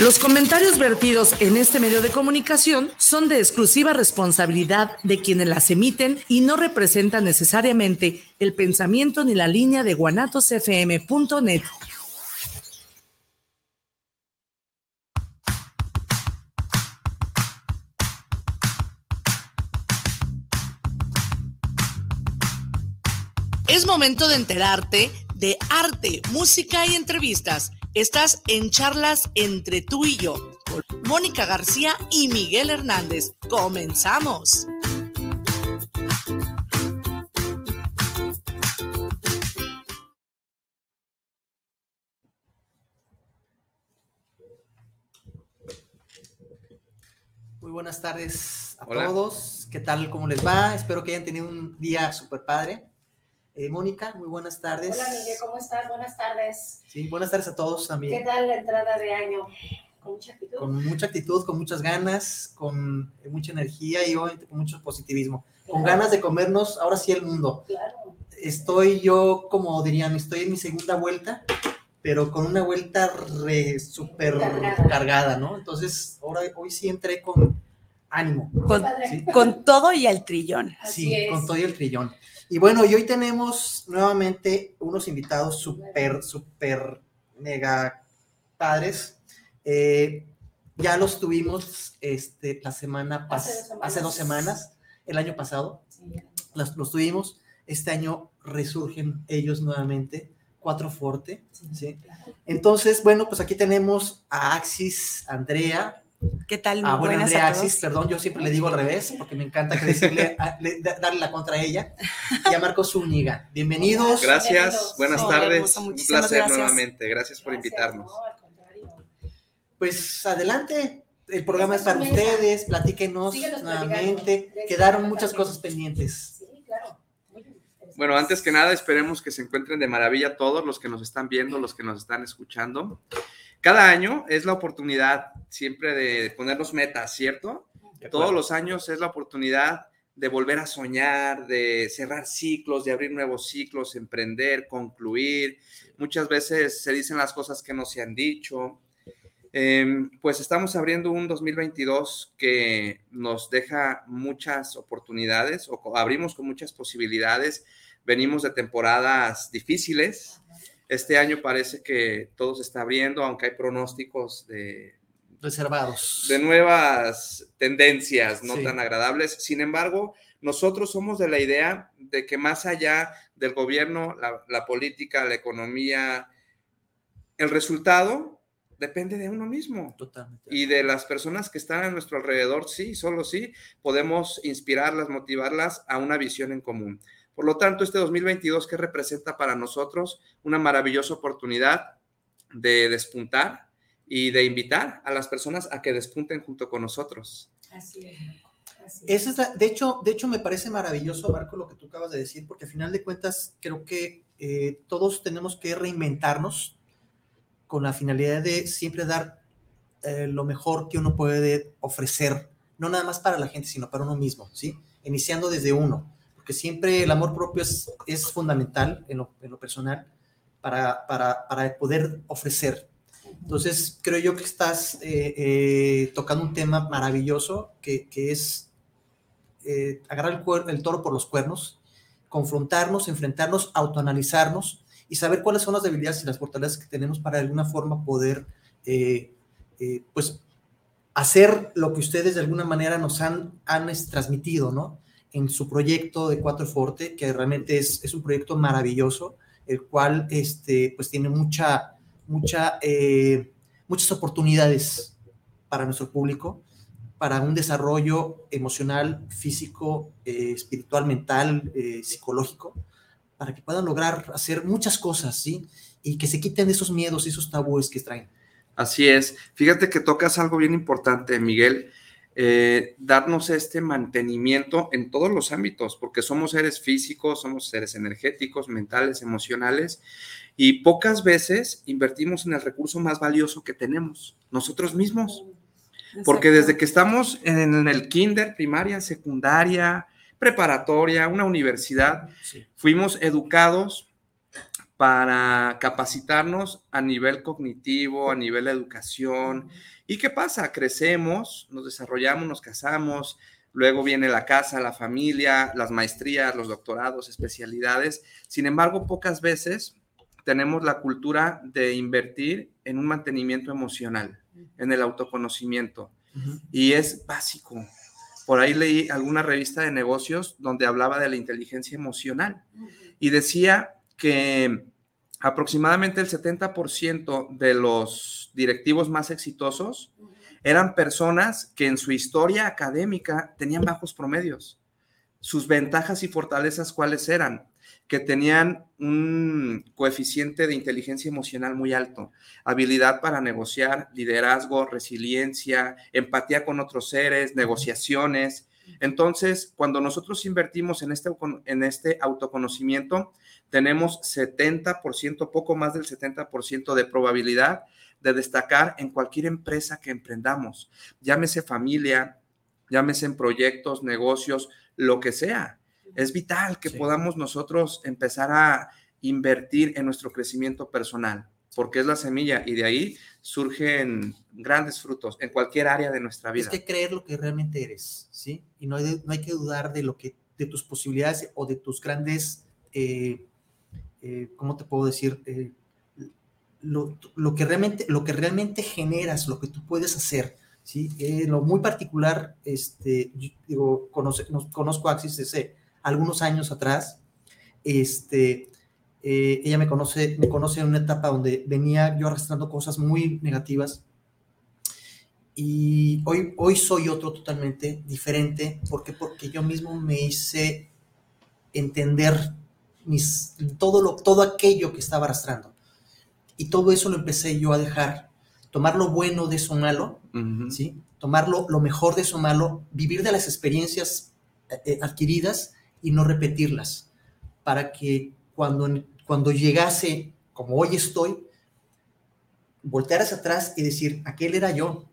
Los comentarios vertidos en este medio de comunicación son de exclusiva responsabilidad de quienes las emiten y no representan necesariamente el pensamiento ni la línea de guanatosfm.net. Es momento de enterarte de arte, música y entrevistas Estás en charlas entre tú y yo, con Mónica García y Miguel Hernández. Comenzamos. Muy buenas tardes a todos. ¿Qué tal? ¿Cómo les va? Espero que hayan tenido un día súper padre. Eh, Mónica, muy buenas tardes. Hola Miguel, ¿cómo estás? Buenas tardes. Sí, buenas tardes a todos también. ¿Qué tal la entrada de año? Con mucha actitud. Con mucha actitud, con muchas ganas, con mucha energía y obviamente con mucho positivismo. Con ganas de comernos ahora sí el mundo. Claro. Estoy yo, como dirían, estoy en mi segunda vuelta, pero con una vuelta súper cargada. ¿no? Entonces, ahora, hoy sí entré con ánimo. Con, todo y el trillón. sí, con todo y el trillón. Y bueno, y hoy tenemos nuevamente unos invitados súper, súper mega padres. Eh, ya los tuvimos este, la semana pasada, hace, dos semanas, el año pasado. Los, los, tuvimos. Este año resurgen ellos nuevamente, Cuatro Forte. ¿sí? Entonces, bueno, pues aquí tenemos a Axis, Andrea, ¿Qué tal? Ah, bueno, Andrea Axis, perdón, yo siempre le digo al revés, porque me encanta decirle, darle la contra ella. Y a Marcos Zúñiga. Bienvenidos. Gracias, buenas tardes. Un placer nuevamente. Gracias por invitarnos. Pues adelante. El programa es para ustedes, platíquenos nuevamente. Quedaron muchas cosas pendientes. Sí, claro. Bueno, antes que nada, esperemos que se encuentren de maravilla todos los que nos están viendo, los que nos están escuchando cada año es la oportunidad siempre de ponernos metas, ¿cierto? Todos los años es la oportunidad de volver a soñar, de cerrar ciclos, de abrir nuevos ciclos, emprender, concluir. Muchas veces se dicen las cosas que no se han dicho. Em, pues estamos abriendo un 2022 que nos deja muchas oportunidades o abrimos con muchas posibilidades. Venimos de temporadas difíciles, este año parece que todo se está abriendo, aunque hay pronósticos de reservados. De nuevas tendencias no tan agradables. Sin embargo, nosotros somos de la idea de que más allá del gobierno, la, política, la economía, el resultado depende de uno mismo. Totalmente. Y de las personas que están a nuestro alrededor, sí, solo sí, podemos inspirarlas, motivarlas a una visión en común. Por lo tanto, este 2022 que representa para nosotros una maravillosa oportunidad de despuntar y de invitar a las personas a que despunten junto con nosotros. Así es. Eso es de, hecho, de hecho, me parece maravilloso, Marco, lo que tú acabas de decir, porque al final de cuentas creo que eh, todos tenemos que reinventarnos con la finalidad de siempre dar eh, lo mejor que uno puede ofrecer, no nada más para la gente, sino para uno mismo, ¿sí? Iniciando desde uno porque siempre el amor propio es, es fundamental en lo, en lo personal para, para, para, poder ofrecer. Entonces, creo yo que estás eh, eh, tocando un tema maravilloso que, que es eh, agarrar el, el, toro por los cuernos, confrontarnos, enfrentarnos, autoanalizarnos y saber cuáles son las debilidades y las fortalezas que tenemos para de alguna forma poder, pues, hacer lo que ustedes de alguna manera nos han, han transmitido, ¿no? En su proyecto de Cuatro Forte, que realmente es, es un proyecto maravilloso, el cual este, pues tiene mucha, mucha, eh, muchas oportunidades para nuestro público, para un desarrollo emocional, físico, eh, espiritual, mental, eh, psicológico, para que puedan lograr hacer muchas cosas, ¿sí? Y que se quiten esos miedos y esos tabúes que traen. Así es. Fíjate que tocas algo bien importante, Miguel eh, darnos este mantenimiento en todos los ámbitos, porque somos seres físicos, somos seres energéticos, mentales, emocionales, y pocas veces invertimos en el recurso más valioso que tenemos, nosotros mismos. Porque desde que estamos en el kinder, primaria, secundaria, preparatoria, una universidad, fuimos educados para capacitarnos a nivel cognitivo, a nivel de educación. ¿Y qué pasa? Crecemos, nos desarrollamos, nos casamos, luego viene la casa, la familia, las maestrías, los doctorados, especialidades. Sin embargo, pocas veces tenemos la cultura de invertir en un mantenimiento emocional, en el autoconocimiento. Y es básico. Por ahí leí alguna revista de negocios donde hablaba de la inteligencia emocional y decía que aproximadamente el 70% de los directivos más exitosos eran personas que en su historia académica tenían bajos promedios. Sus ventajas y fortalezas, ¿cuáles eran? Que tenían un coeficiente de inteligencia emocional muy alto, habilidad para negociar, liderazgo, resiliencia, empatía con otros seres, negociaciones. Entonces, cuando nosotros invertimos en este, en este autoconocimiento, tenemos 70%, poco más del 70% de probabilidad de destacar en cualquier empresa que emprendamos, llámese familia, llámese en proyectos, negocios, lo que sea. Es vital que podamos nosotros empezar a invertir en nuestro crecimiento personal, porque es la semilla y de ahí surgen grandes frutos en cualquier área de nuestra vida. Es que creer lo que realmente eres, ¿sí? Y no hay, no hay que dudar de lo que, de tus posibilidades o de tus grandes, eh, eh, ¿cómo te puedo decir? Eh, lo, que realmente, lo que realmente generas, lo que tú puedes hacer, ¿sí? Eh, lo muy particular, este, digo, conozco a Axis desde algunos años atrás, este, eh, ella me conoce, me conoce en una etapa donde venía yo arrastrando cosas muy negativas, y hoy, hoy soy otro totalmente diferente, ¿por qué? Porque yo mismo me hice entender mis, todo, lo, todo aquello que estaba arrastrando. Y todo eso lo empecé yo a dejar, tomar lo bueno de eso malo, ¿sí? Tomar lo, mejor de eso malo, vivir de las experiencias eh, eh, adquiridas y no repetirlas, para que cuando, cuando llegase, como hoy estoy, voltear hacia atrás y decir, aquel era yo,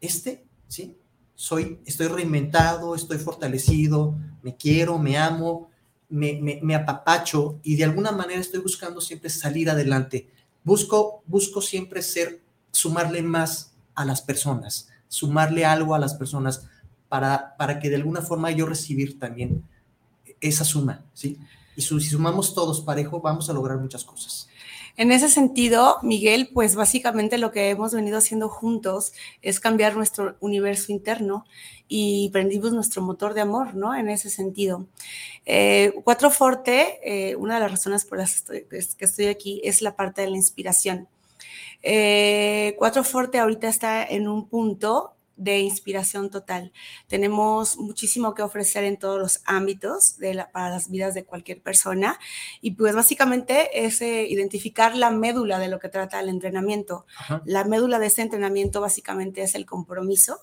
este, ¿sí? Soy, estoy reinventado, estoy fortalecido, me quiero, me amo, me, me, apapacho y de alguna manera estoy buscando siempre salir adelante Busco, busco siempre ser, sumarle más a las personas, sumarle algo a las personas para, para que de alguna forma yo recibir también esa suma, ¿sí? Y si sumamos todos parejo, vamos a lograr muchas cosas. En ese sentido, Miguel, pues básicamente lo que hemos venido haciendo juntos es cambiar nuestro universo interno y prendimos nuestro motor de amor, ¿no? En ese sentido. Eh, Cuatro Forte, eh, una de las razones por las que estoy, aquí es la parte de la inspiración. Eh, Cuatro Forte ahorita está en un punto de inspiración total. Tenemos muchísimo que ofrecer en todos los ámbitos de para las vidas de cualquier persona y pues básicamente es eh, identificar la médula de lo que trata el entrenamiento. La médula de ese entrenamiento básicamente es el compromiso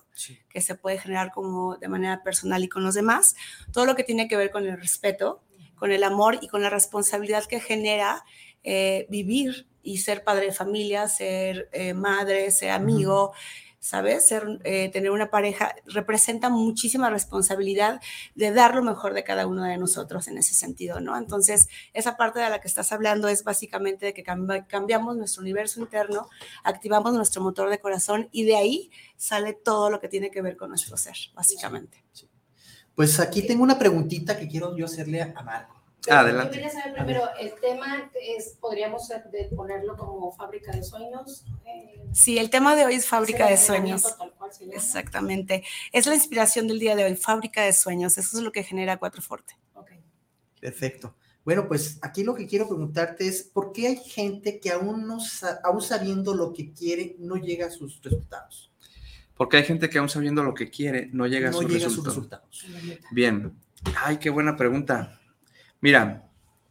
que se puede generar como de manera personal y con los demás, todo lo que tiene que ver con el respeto, con el amor y con la responsabilidad que genera eh, vivir y ser padre de familia, ser eh, madre, ser amigo. ¿Sabes? Ser, eh, tener una pareja representa muchísima responsabilidad de dar lo mejor de cada uno de nosotros en ese sentido, ¿no? Entonces, esa parte de la que estás hablando es básicamente de que cambiamos nuestro universo interno, activamos nuestro motor de corazón y de ahí sale todo lo que tiene que ver con nuestro ser, básicamente. Pues aquí tengo una preguntita que quiero yo hacerle a Marco. Adelante. Yo quería saber primero, el tema es, podríamos ponerlo como fábrica de sueños. Eh, sí, el tema de hoy es fábrica de sueños. Exactamente. Es la inspiración del día de hoy, fábrica de sueños. Eso es lo que genera Cuatro Forte. Okay. Perfecto. Bueno, pues aquí lo que quiero preguntarte es, ¿por qué hay gente que aún, no, aún sabiendo lo que quiere no llega a sus resultados? Porque hay gente que aún sabiendo lo que quiere no llega, a, sus llega a sus resultados. Bien. Ay, qué buena pregunta. Mira,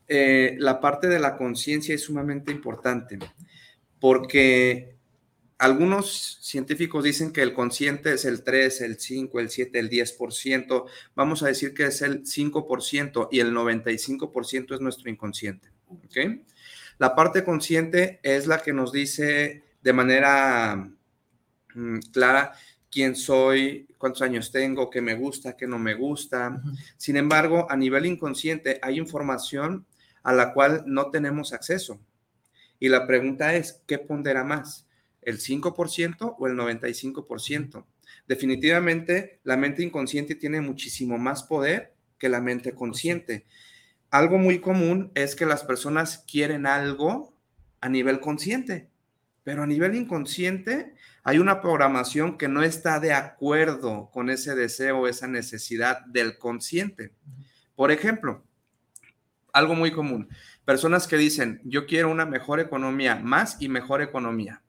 eh, la parte de la conciencia es sumamente importante porque algunos científicos dicen que el consciente es el 3, el 5, el 7, el 10%. Vamos a decir que es el 5% y el 95% es nuestro inconsciente. La parte consciente es la que nos dice de manera mm, clara quién soy, cuántos años tengo, qué me gusta, qué no me gusta. Sin embargo, a nivel inconsciente hay información a la cual no tenemos acceso. Y la pregunta es, ¿qué pondera más? ¿El 5% o el 95%? Definitivamente, la mente inconsciente tiene muchísimo más poder que la mente consciente. Algo muy común es que las personas quieren algo a nivel consciente, pero a nivel inconsciente hay una programación que no está de acuerdo con ese deseo, esa necesidad del consciente. Por ejemplo, algo muy común, personas que dicen, yo quiero una mejor economía, más y mejor economía.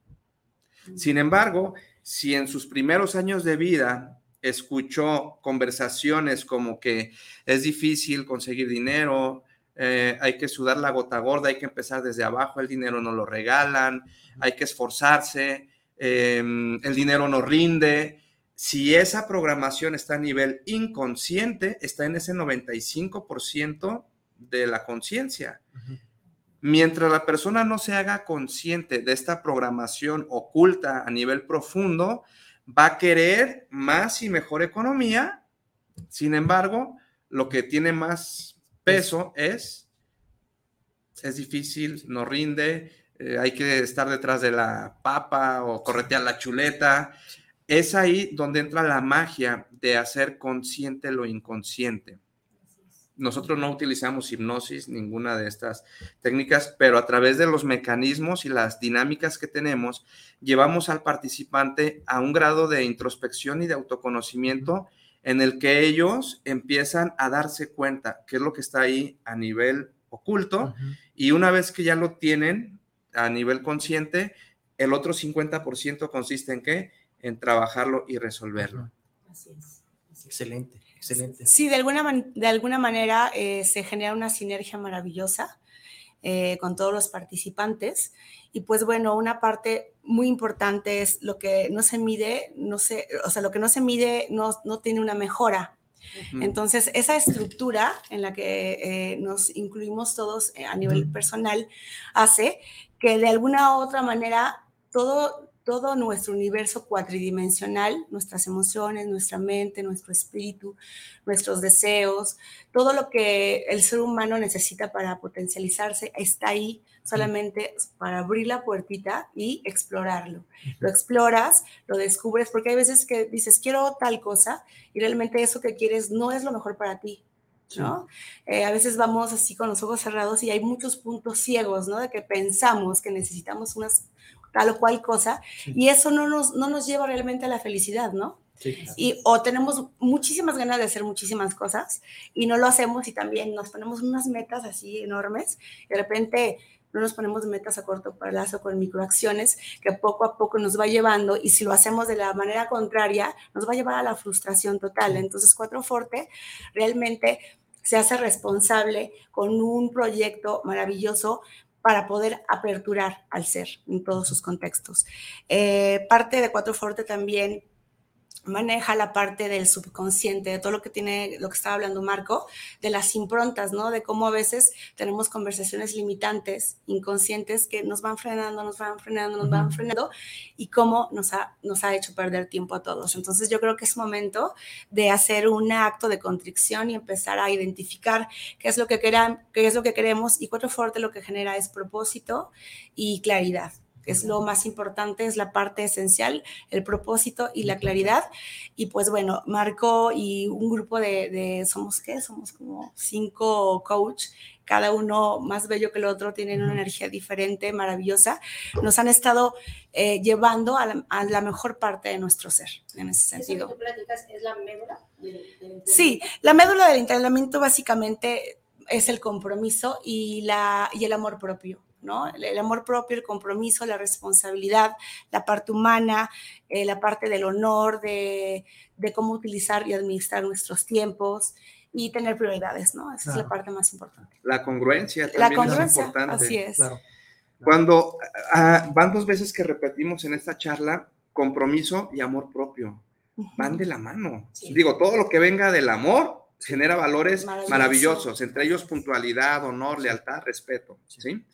Sin embargo, si en sus primeros años de vida escuchó conversaciones como que es difícil conseguir dinero, eh, hay que sudar la gota gorda, hay que empezar desde abajo, el dinero no lo regalan, hay que esforzarse, em, el dinero no rinde. Si esa programación está a nivel inconsciente, está en ese 95% de la conciencia. Mientras la persona no se haga consciente de esta programación oculta a nivel profundo, va a querer más y mejor economía. Sin embargo, lo que tiene más peso es, es difícil, no rinde, eh, hay que estar detrás de la papa o corretear la chuleta. Es ahí donde entra la magia de hacer consciente lo inconsciente. Nosotros no utilizamos hipnosis, ninguna de estas técnicas, pero a través de los mecanismos y las dinámicas que tenemos, llevamos al participante a un grado de introspección y de autoconocimiento en el que ellos empiezan a darse cuenta qué es lo que está ahí a nivel oculto y una vez que ya lo tienen a nivel consciente, el otro 50% consiste en qué? En trabajarlo y resolverlo. Así es. Excelente. Excelente. Sí, de alguna, de alguna manera eh, se genera una sinergia maravillosa eh, con todos los participantes. Y pues bueno, una parte muy importante es lo que no se mide, no se, o sea, lo que no se mide no, no tiene una mejora. Entonces, esa estructura en la que eh, nos incluimos todos a nivel personal hace que de alguna u otra manera todo todo nuestro universo cuatridimensional, nuestras emociones, nuestra mente, nuestro espíritu, nuestros deseos, todo lo que el ser humano necesita para potencializarse está ahí solamente para abrir la puertita y explorarlo. Lo exploras, lo descubres, porque hay veces que dices, quiero tal cosa, y realmente eso que quieres no es lo mejor para ti. ¿no? Eh, a veces vamos así con los ojos cerrados y hay muchos puntos ciegos, ¿no? De que pensamos que necesitamos unas, tal o cual cosa, y eso no nos, no nos lleva realmente a la felicidad, ¿no? Y o tenemos muchísimas ganas de hacer muchísimas cosas y no lo hacemos y también nos ponemos unas metas así enormes y de repente no nos ponemos metas a corto plazo con microacciones que poco a poco nos va llevando y si lo hacemos de la manera contraria nos va a llevar a la frustración total. Entonces Cuatro Forte realmente se hace responsable con un proyecto maravilloso para poder aperturar al ser en todos sus contextos. Eh, parte de Cuatro Forte también maneja la parte del subconsciente, de todo lo que tiene, lo que estaba hablando Marco, de las improntas, ¿no? De cómo a veces tenemos conversaciones limitantes, inconscientes, que nos van frenando, nos van frenando, nos van frenando, y cómo nos ha, nos ha hecho perder tiempo a todos. Entonces yo creo que es momento de hacer un acto de contrición y empezar a identificar qué es lo que, queran, qué es lo que queremos, y Cuatro Fuerte lo que genera es propósito y claridad es lo más importante, es la parte esencial, el propósito y la claridad. Y pues bueno, Marco y un grupo de, somos qué, somos como cinco coach, cada uno más bello que el otro, tienen una energía diferente, maravillosa, nos han estado eh, llevando a la, mejor parte de nuestro ser, en ese sentido. ¿Eso que tú platicas es la médula? sí, la médula del entrenamiento básicamente es el compromiso y, la, y el amor propio. El, amor propio, el compromiso, la responsabilidad, la parte humana, eh, la parte del honor, de, cómo utilizar y administrar nuestros tiempos y tener prioridades, ¿no? Esa es la parte más importante. La congruencia también es importante. Así es. Cuando ah, van dos veces que repetimos en esta charla, compromiso y amor propio, van de la mano. Digo, todo lo que venga del amor genera valores maravillosos, entre ellos puntualidad, honor, lealtad, respeto, ¿sí?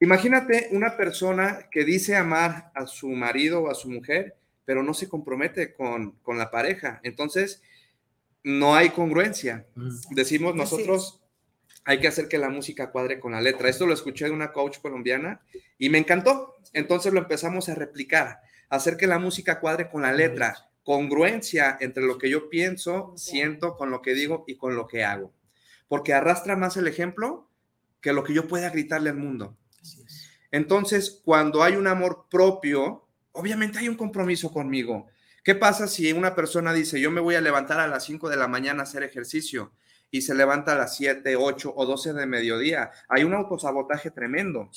Imagínate una persona que dice amar a su marido o a su mujer, pero no se compromete con, la pareja. Entonces, no hay congruencia. Mm. Decimos nosotros, hay que hacer que la música cuadre con la letra. Esto lo escuché de una coach colombiana y me encantó. Entonces lo empezamos a replicar, hacer que la música cuadre con la letra, congruencia entre lo que yo pienso, siento, con lo que digo y con lo que hago. Porque arrastra más el ejemplo que lo que yo pueda gritarle al mundo. Entonces, cuando hay un amor propio, obviamente hay un compromiso conmigo. ¿Qué pasa si una persona dice, yo me voy a levantar a las 5 de la mañana a hacer ejercicio y se levanta a las 7, 8 o 12 de mediodía? Hay un autosabotaje tremendo.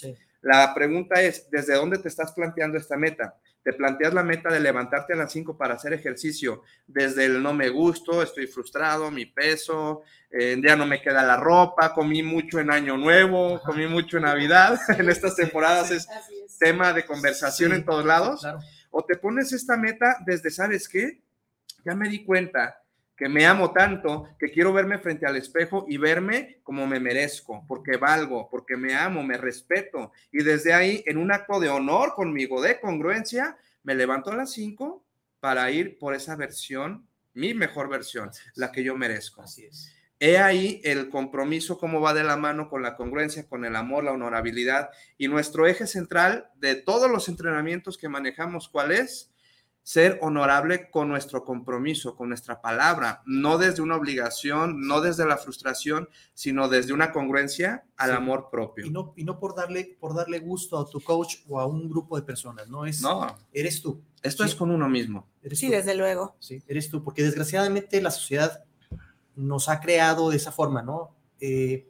La pregunta es, ¿desde dónde te estás planteando esta meta? ¿Te planteas la meta de levantarte a las 5 para hacer ejercicio desde el no me gusto, estoy frustrado, mi peso, eh, ya no me queda la ropa, comí mucho en Año Nuevo, comí mucho en Navidad, en estas temporadas es, tema de conversación en todos lados? O te pones esta meta desde, ¿sabes qué? Ya me di cuenta que me amo tanto que quiero verme frente al espejo y verme como me merezco, porque valgo, porque me amo, me respeto. Y desde ahí, en un acto de honor conmigo, de congruencia, me levanto a las 5 para ir por esa versión, mi mejor versión, la que yo merezco. Así es. He ahí el compromiso, cómo va de la mano con la congruencia, con el amor, la honorabilidad y nuestro eje central de todos los entrenamientos que manejamos, ¿cuál es? Ser honorable con nuestro compromiso, con nuestra palabra, no desde una obligación, no desde la frustración, sino desde una congruencia al amor propio. Y no, y no por, darle, por darle gusto a tu coach o a un grupo de personas, no es, no. eres tú. Esto es con uno mismo. sí, desde luego. Sí, eres tú, porque desgraciadamente la sociedad nos ha creado de esa forma, ¿no? Eh,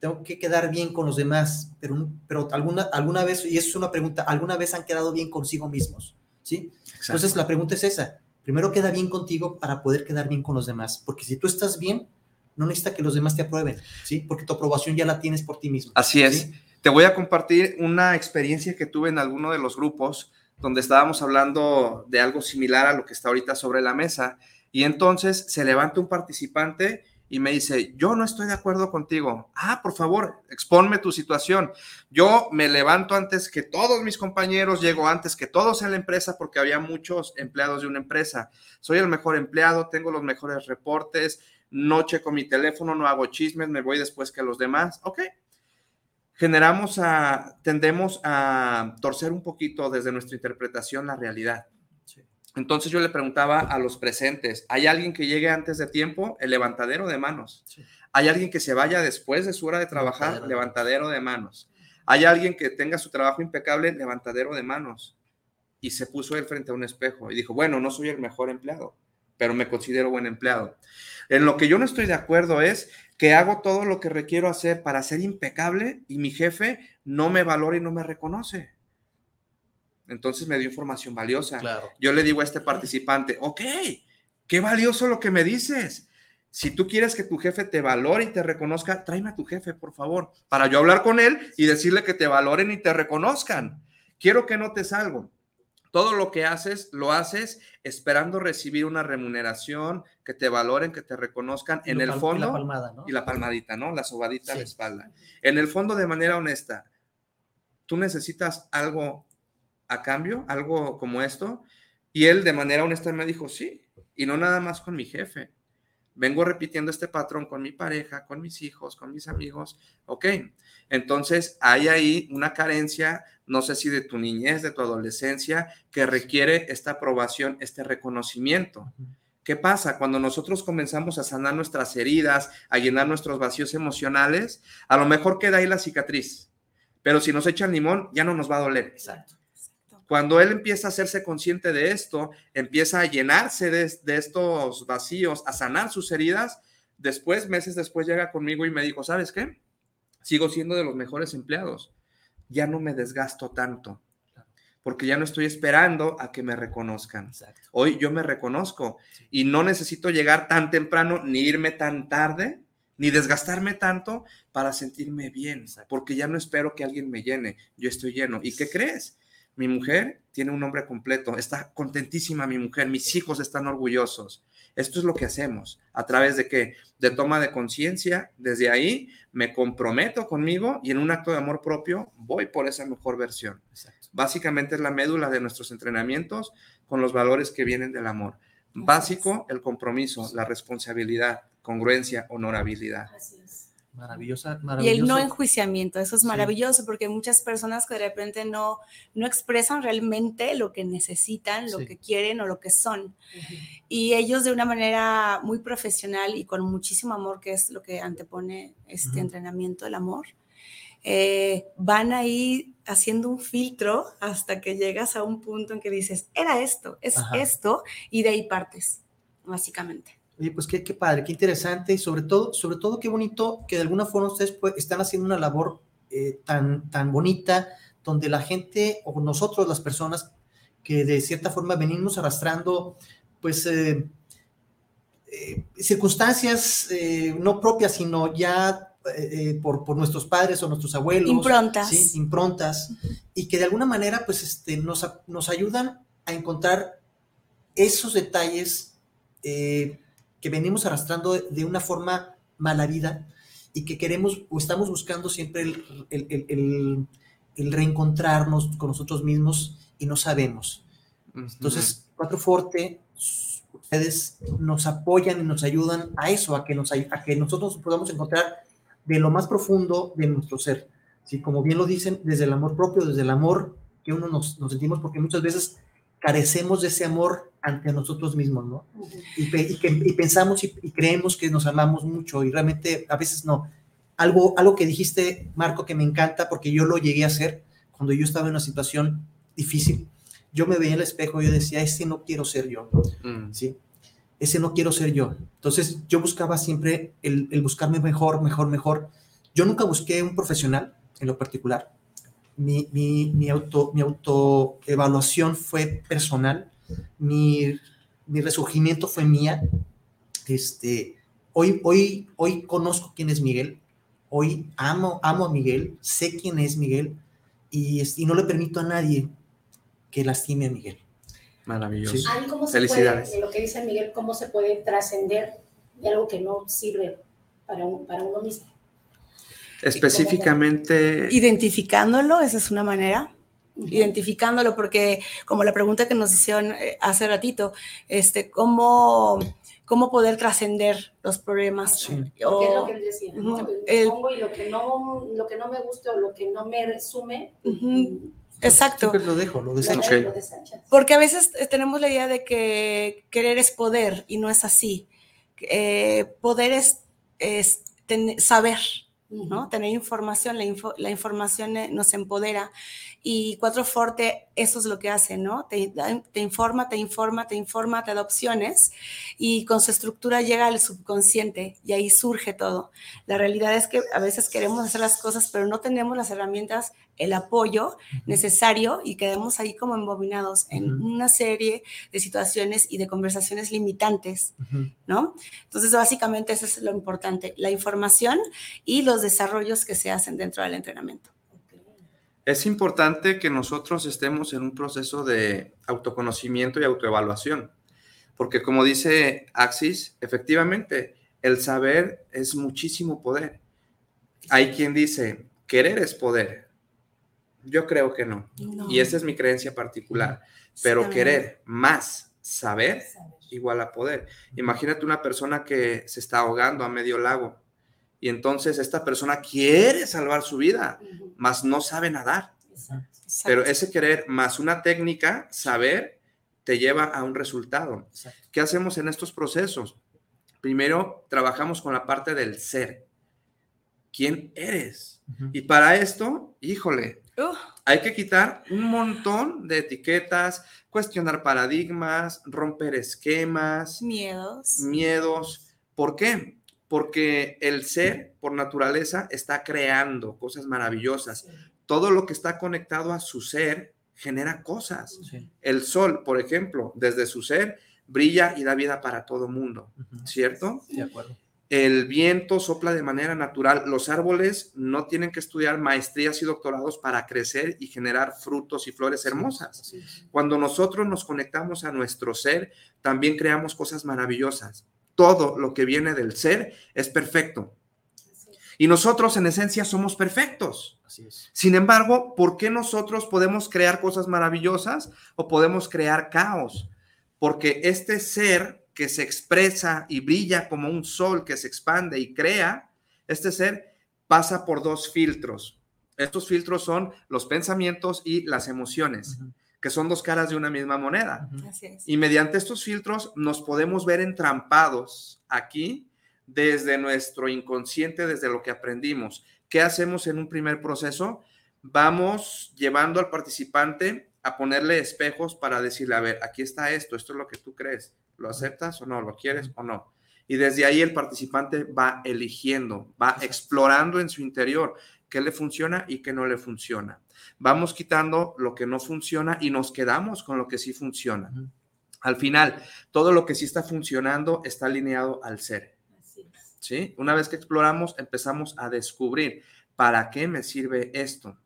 tengo que quedar bien con los demás, pero, pero alguna, alguna vez, y eso es una pregunta, ¿alguna vez han quedado bien consigo mismos? ¿Sí? Entonces la pregunta es esa, primero queda bien contigo para poder quedar bien con los demás, porque si tú estás bien, no necesita que los demás te aprueben, ¿sí? Porque tu aprobación ya la tienes por ti mismo. Así es. Te voy a compartir una experiencia que tuve en alguno de los grupos donde estábamos hablando de algo similar a lo que está ahorita sobre la mesa y entonces se levanta un participante y me dice, yo no estoy de acuerdo contigo. Ah, por favor, expónme tu situación. Yo me levanto antes que todos mis compañeros, llego antes que todos en la empresa porque había muchos empleados de una empresa. Soy el mejor empleado, tengo los mejores reportes, no checo mi teléfono, no hago chismes, me voy después que los demás. Ok. Generamos a, tendemos a torcer un poquito desde nuestra interpretación la realidad. Entonces yo le preguntaba a los presentes, ¿hay alguien que llegue antes de tiempo? El levantadero de manos. ¿Hay alguien que se vaya después de su hora de trabajar? Levantadero de manos. ¿Hay alguien que tenga su trabajo impecable? Levantadero de manos. Y se puso él frente a un espejo y dijo, bueno, no soy el mejor empleado, pero me considero buen empleado. En lo que yo no estoy de acuerdo es que hago todo lo que requiero hacer para ser impecable y mi jefe no me valora y no me reconoce. Entonces me dio información valiosa. Yo le digo a este participante, ok, qué valioso lo que me dices. Si tú quieres que tu jefe te valore y te reconozca, tráeme a tu jefe, por favor, para yo hablar con él y decirle que te valoren y te reconozcan. Quiero que notes algo. Todo lo que haces, lo haces esperando recibir una remuneración, que te valoren, que te reconozcan en el fondo. Y la, palmada, ¿no? y la palmadita, ¿no? La sobadita a la espalda. En el fondo, de manera honesta, tú necesitas algo a cambio, algo como esto. Y él de manera honesta me dijo, sí, y no nada más con mi jefe. Vengo repitiendo este patrón con mi pareja, con mis hijos, con mis amigos. Ok, entonces hay ahí una carencia, no sé si de tu niñez, de tu adolescencia, que requiere esta aprobación, este reconocimiento. ¿Qué pasa? Cuando nosotros comenzamos a sanar nuestras heridas, a llenar nuestros vacíos emocionales, a lo mejor queda ahí la cicatriz, pero si nos echan limón, ya no nos va a doler. Exacto. Cuando él empieza a hacerse consciente de esto, empieza a llenarse de, estos vacíos, a sanar sus heridas, después, meses después, llega conmigo y me dijo, ¿sabes qué? Sigo siendo de los mejores empleados. Ya no me desgasto tanto, porque ya no estoy esperando a que me reconozcan. Hoy yo me reconozco y no necesito llegar tan temprano ni irme tan tarde ni desgastarme tanto para sentirme bien, porque ya no espero que alguien me llene, yo estoy lleno. ¿Y qué crees? Mi mujer tiene un nombre completo, está contentísima mi mujer, mis hijos están orgullosos. Esto es lo que hacemos. ¿A través de qué? De toma de conciencia. Desde ahí me comprometo conmigo y en un acto de amor propio voy por esa mejor versión. Básicamente es la médula de nuestros entrenamientos con los valores que vienen del amor. Básico, el compromiso, la responsabilidad, congruencia, honorabilidad. Maravillosa, Y el no enjuiciamiento, eso es Sí. maravilloso porque muchas personas que de repente no, no expresan realmente lo que necesitan, lo Sí. que quieren o lo que son. Y ellos de una manera muy profesional y con muchísimo amor, que es lo que antepone este entrenamiento, el amor, eh, van ahí haciendo un filtro hasta que llegas a un punto en que dices, era esto, es Ajá. esto, y de ahí partes, básicamente. Oye, pues qué, qué padre, qué interesante y sobre todo, sobre todo qué bonito que de alguna forma ustedes pues, están haciendo una labor eh, tan, tan bonita donde la gente o nosotros las personas que de cierta forma venimos arrastrando pues eh, eh, circunstancias no propias sino ya por, por nuestros padres o nuestros abuelos. Improntas. ¿sí? Improntas y que de alguna manera pues este, nos, nos ayudan a encontrar esos detalles eh, que venimos arrastrando de, una forma mala vida y que queremos o estamos buscando siempre el, el- el- reencontrarnos con nosotros mismos y no sabemos. Entonces, Cuatro Forte, ustedes nos apoyan y nos ayudan a eso, a que, nos, a que nosotros podamos encontrar de lo más profundo de nuestro ser. ¿sí? Como bien lo dicen, desde el amor propio, desde el amor que uno nos, nos sentimos, porque muchas veces carecemos de ese amor ante nosotros mismos, ¿no? y, pe- y que, y pensamos y, y creemos que nos amamos mucho y realmente a veces no. Algo, algo que dijiste, Marco, que me encanta porque yo lo llegué a hacer cuando yo estaba en una situación difícil. Yo me veía en el espejo y yo decía, ese no quiero ser yo, Mm. ¿sí? Ese no quiero ser yo. Entonces yo buscaba siempre el, el buscarme mejor, mejor, mejor. Yo nunca busqué un profesional en lo particular. Mi, mi, mi auto, mi autoevaluación fue personal. Mi, mi resurgimiento fue mía. Este, hoy, hoy, hoy conozco quién es Miguel. Hoy amo, amo a Miguel. Sé quién es Miguel. Y, y no le permito a nadie que lastime a Miguel. Maravilloso. Sí. Cómo se Felicidades. puede, en lo que dice Miguel, cómo se puede trascender de algo que no sirve para, un- para uno mismo. Específicamente, Identificándolo, esa es una manera. identificándolo, porque como la pregunta que nos hicieron eh, hace ratito, este, ¿cómo, cómo poder trascender los problemas? Sí. Porque es lo O- que él decía, ¿no? Ujú. Me El- pongo y lo que, no, lo que no me gusta o lo que no me resume. Exacto. Lo dejo, lo desecho. Porque a veces tenemos la idea de que querer es poder y no es así. Eh, poder es, es ten- saber, ¿no? Tener información, la, info- la información eh, nos empodera y Cuatro Forte eso es lo que hace, ¿no? Te, informa, te informa, te informa, te da opciones y con su estructura llega al subconsciente y ahí surge todo. La realidad es que a veces queremos hacer las cosas, pero no tenemos las herramientas, el apoyo necesario y quedamos ahí como embobinados en una serie de situaciones y de conversaciones limitantes. Ujú. ¿no? Entonces, básicamente eso es lo importante, la información y los desarrollos que se hacen dentro del entrenamiento. Es importante que nosotros estemos en un proceso de autoconocimiento y autoevaluación, porque como dice Axis, efectivamente, el saber es muchísimo poder. Hay quien dice, querer es poder. Yo creo que no. No. Y esa es mi creencia particular. Pero querer más saber igual a poder. Imagínate una persona que se está ahogando a medio lago y entonces esta persona quiere salvar su vida, Ujú. mas no sabe nadar. Exacto. Exacto. Pero ese querer más una técnica, saber, te lleva a un resultado. Exacto. ¿Qué hacemos en estos procesos? Primero, trabajamos con la parte del ser. ¿Quién eres? Y para esto, híjole, Uh, hay que quitar un montón de etiquetas, cuestionar paradigmas, romper esquemas, miedos. miedos. ¿Por qué? Porque el ser, por naturaleza, está creando cosas maravillosas. Todo lo que está conectado a su ser genera cosas. Sí. El sol, por ejemplo, desde su ser, brilla y da vida para todo mundo. ¿cierto? De acuerdo. El viento sopla de manera natural. Los árboles no tienen que estudiar maestrías y doctorados para crecer y generar frutos y flores hermosas. Cuando nosotros nos conectamos a nuestro ser, también creamos cosas maravillosas. Todo lo que viene del ser es perfecto. Y nosotros en esencia somos perfectos. Así es. Sin embargo, ¿por qué nosotros podemos crear cosas maravillosas o podemos crear caos? Porque este ser que se expresa y brilla como un sol que se expande y crea, este ser pasa por dos filtros. Estos filtros son los pensamientos y las emociones, que son dos caras de una misma moneda. Y mediante estos filtros nos podemos ver entrampados aquí desde nuestro inconsciente, desde lo que aprendimos. ¿Qué hacemos en un primer proceso? Vamos llevando al participante a ponerle espejos para decirle, a ver, aquí está esto, esto es lo que tú crees, ¿lo aceptas o no? ¿Lo quieres o no? Y desde ahí el participante va eligiendo, va explorando en su interior qué le funciona y qué no le funciona. Vamos quitando lo que no funciona y nos quedamos con lo que sí funciona. Al final, todo lo que sí está funcionando está alineado al ser. ¿Sí? Una vez que exploramos, empezamos a descubrir para qué me sirve esto.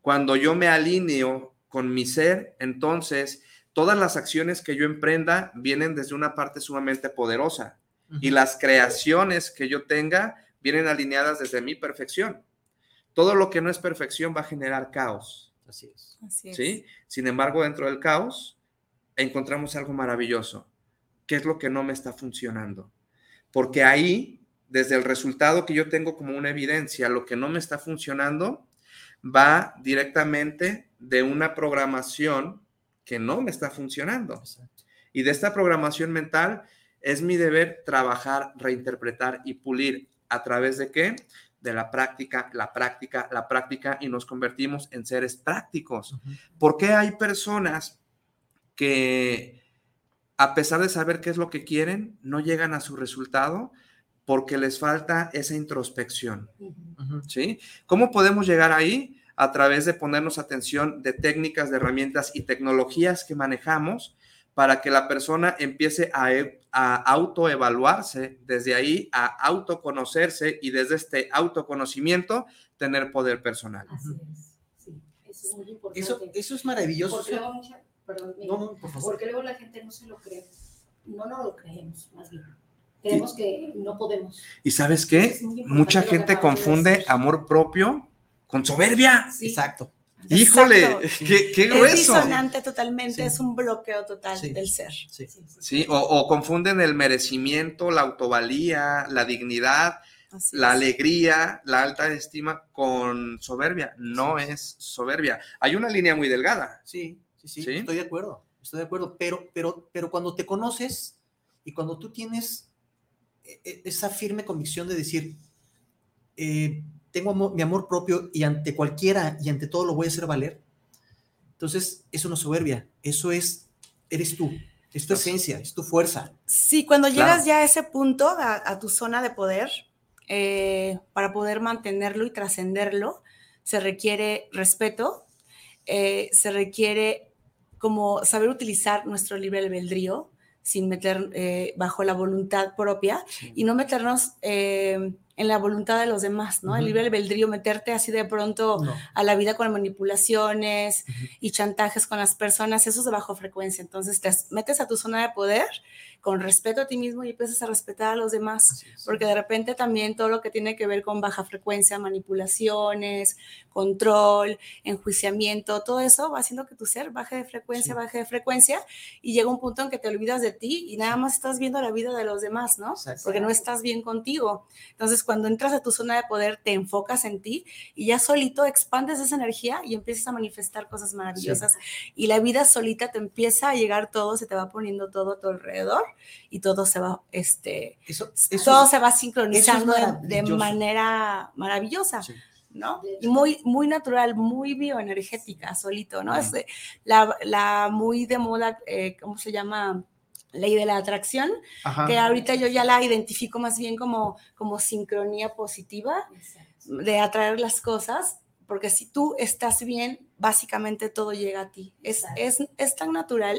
Cuando yo me alineo con mi ser, entonces todas las acciones que yo emprenda vienen desde una parte sumamente poderosa y las creaciones que yo tenga vienen alineadas desde mi perfección. Todo lo que no es perfección va a generar caos. Así es. ¿Sí? Sin embargo, dentro del caos encontramos algo maravilloso. ¿Qué es lo que no me está funcionando? Porque ahí, desde el resultado que yo tengo como una evidencia, lo que no me está funcionando va directamente de una programación que no me está funcionando. Y de esta programación mental es mi deber trabajar, reinterpretar y pulir a través de qué? De la práctica, la práctica, la práctica y nos convertimos en seres prácticos. ¿Por qué hay personas que a pesar de saber qué es lo que quieren, no llegan a su resultado? Porque les falta esa introspección. ¿Sí? ¿Cómo podemos llegar ahí? a través de ponernos atención de técnicas, de herramientas y tecnologías que manejamos para que la persona empiece a, e, a autoevaluarse, desde ahí a autoconocerse y desde este autoconocimiento tener poder personal. Así es. Sí, eso es muy importante. Eso, eso es maravilloso. Porque luego, mucha- perdón, No, no, por favor. porque luego la gente no se lo cree. No nos lo creemos, más bien. Creemos que no podemos. ¿Y sabes qué? Mucha gente confunde amor propio con soberbia. Sí. Exacto. Híjole, qué, qué Es grueso. disonante totalmente, Sí. es un bloqueo total Sí. del ser. Sí. Sí, sí, sí. Sí, o, o confunden el merecimiento, la autovalía, la dignidad, Así la es. alegría, la alta estima con soberbia. No es soberbia. Hay una línea muy delgada. Sí, sí, sí, ¿Sí? estoy de acuerdo, estoy de acuerdo, pero, pero, pero cuando te conoces y cuando tú tienes e- e- esa firme convicción de decir, eh, tengo mi amor propio y ante cualquiera y ante todo lo voy a hacer valer, entonces eso no es soberbia, eso es, eres tú, es tu esencia, es tu fuerza. Sí, cuando Claro. llegas ya a ese punto, a, a tu zona de poder, eh, para poder mantenerlo y trascenderlo, se requiere respeto, eh, se requiere como saber utilizar nuestro libre albedrío sin meter eh, bajo la voluntad propia y no meternos eh, en la voluntad de los demás, ¿no? El Ujú. libre albedrío, meterte así de pronto No. a la vida con manipulaciones y chantajes con las personas, eso es de bajo frecuencia. Entonces te metes a tu zona de poder con respeto a ti mismo y empiezas a respetar a los demás, porque de repente también todo lo que tiene que ver con baja frecuencia, manipulaciones, control, enjuiciamiento, todo eso va haciendo que tu ser baje de frecuencia, Sí. baje de frecuencia y llega un punto en que te olvidas de ti y nada más estás viendo la vida de los demás, ¿no? Porque no estás bien contigo. Entonces, cuando entras a tu zona de poder, te enfocas en ti y ya solito expandes esa energía y empiezas a manifestar cosas maravillosas. Y la vida solita te empieza a llegar todo, se te va poniendo todo a tu alrededor y todo se va, este, Eso, eso todo es- se va sincronizando de- de, manera maravillosa. sí. ¿no? Y muy, muy natural, muy bioenergética, solito, ¿no? Ujú. Es de- la, la muy de moda, eh, ¿cómo se llama? Ley de la atracción, Ajá. que ahorita yo ya la identifico más bien como, como sincronía positiva Exacto. de atraer las cosas, porque si tú estás bien, básicamente todo llega a ti. Es, es, es tan natural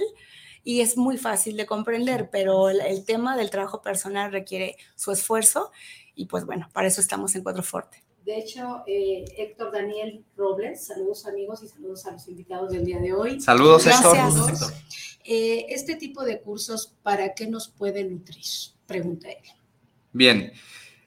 y es muy fácil de comprender, pero el, el tema del trabajo personal requiere su esfuerzo y pues bueno, para eso estamos en Cuatro Forte. De hecho, eh, Héctor Daniel Robles, saludos amigos y saludos a los invitados del día de hoy. Saludos, Héctor. Gracias. Eh, este tipo de cursos, ¿para qué nos puede nutrir? Pregunta él. Bien.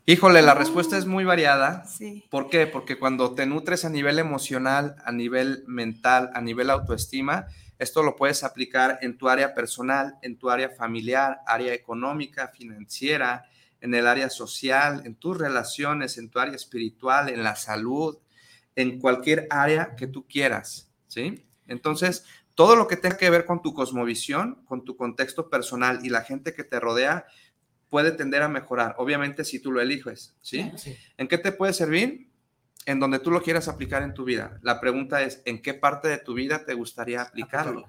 Híjole, la Ah. respuesta es muy variada. Sí. ¿Por qué? Porque cuando te nutres a nivel emocional, a nivel mental, a nivel autoestima, esto lo puedes aplicar en tu área personal, en tu área familiar, área económica, financiera, en el área social, en tus relaciones, en tu área espiritual, en la salud, en cualquier área que tú quieras, ¿sí? Entonces, todo lo que tenga que ver con tu cosmovisión, con tu contexto personal y la gente que te rodea puede tender a mejorar, obviamente si tú lo eliges, ¿sí? ¿En qué te puede servir? En donde tú lo quieras aplicar en tu vida. La pregunta es, ¿en qué parte de tu vida te gustaría aplicarlo?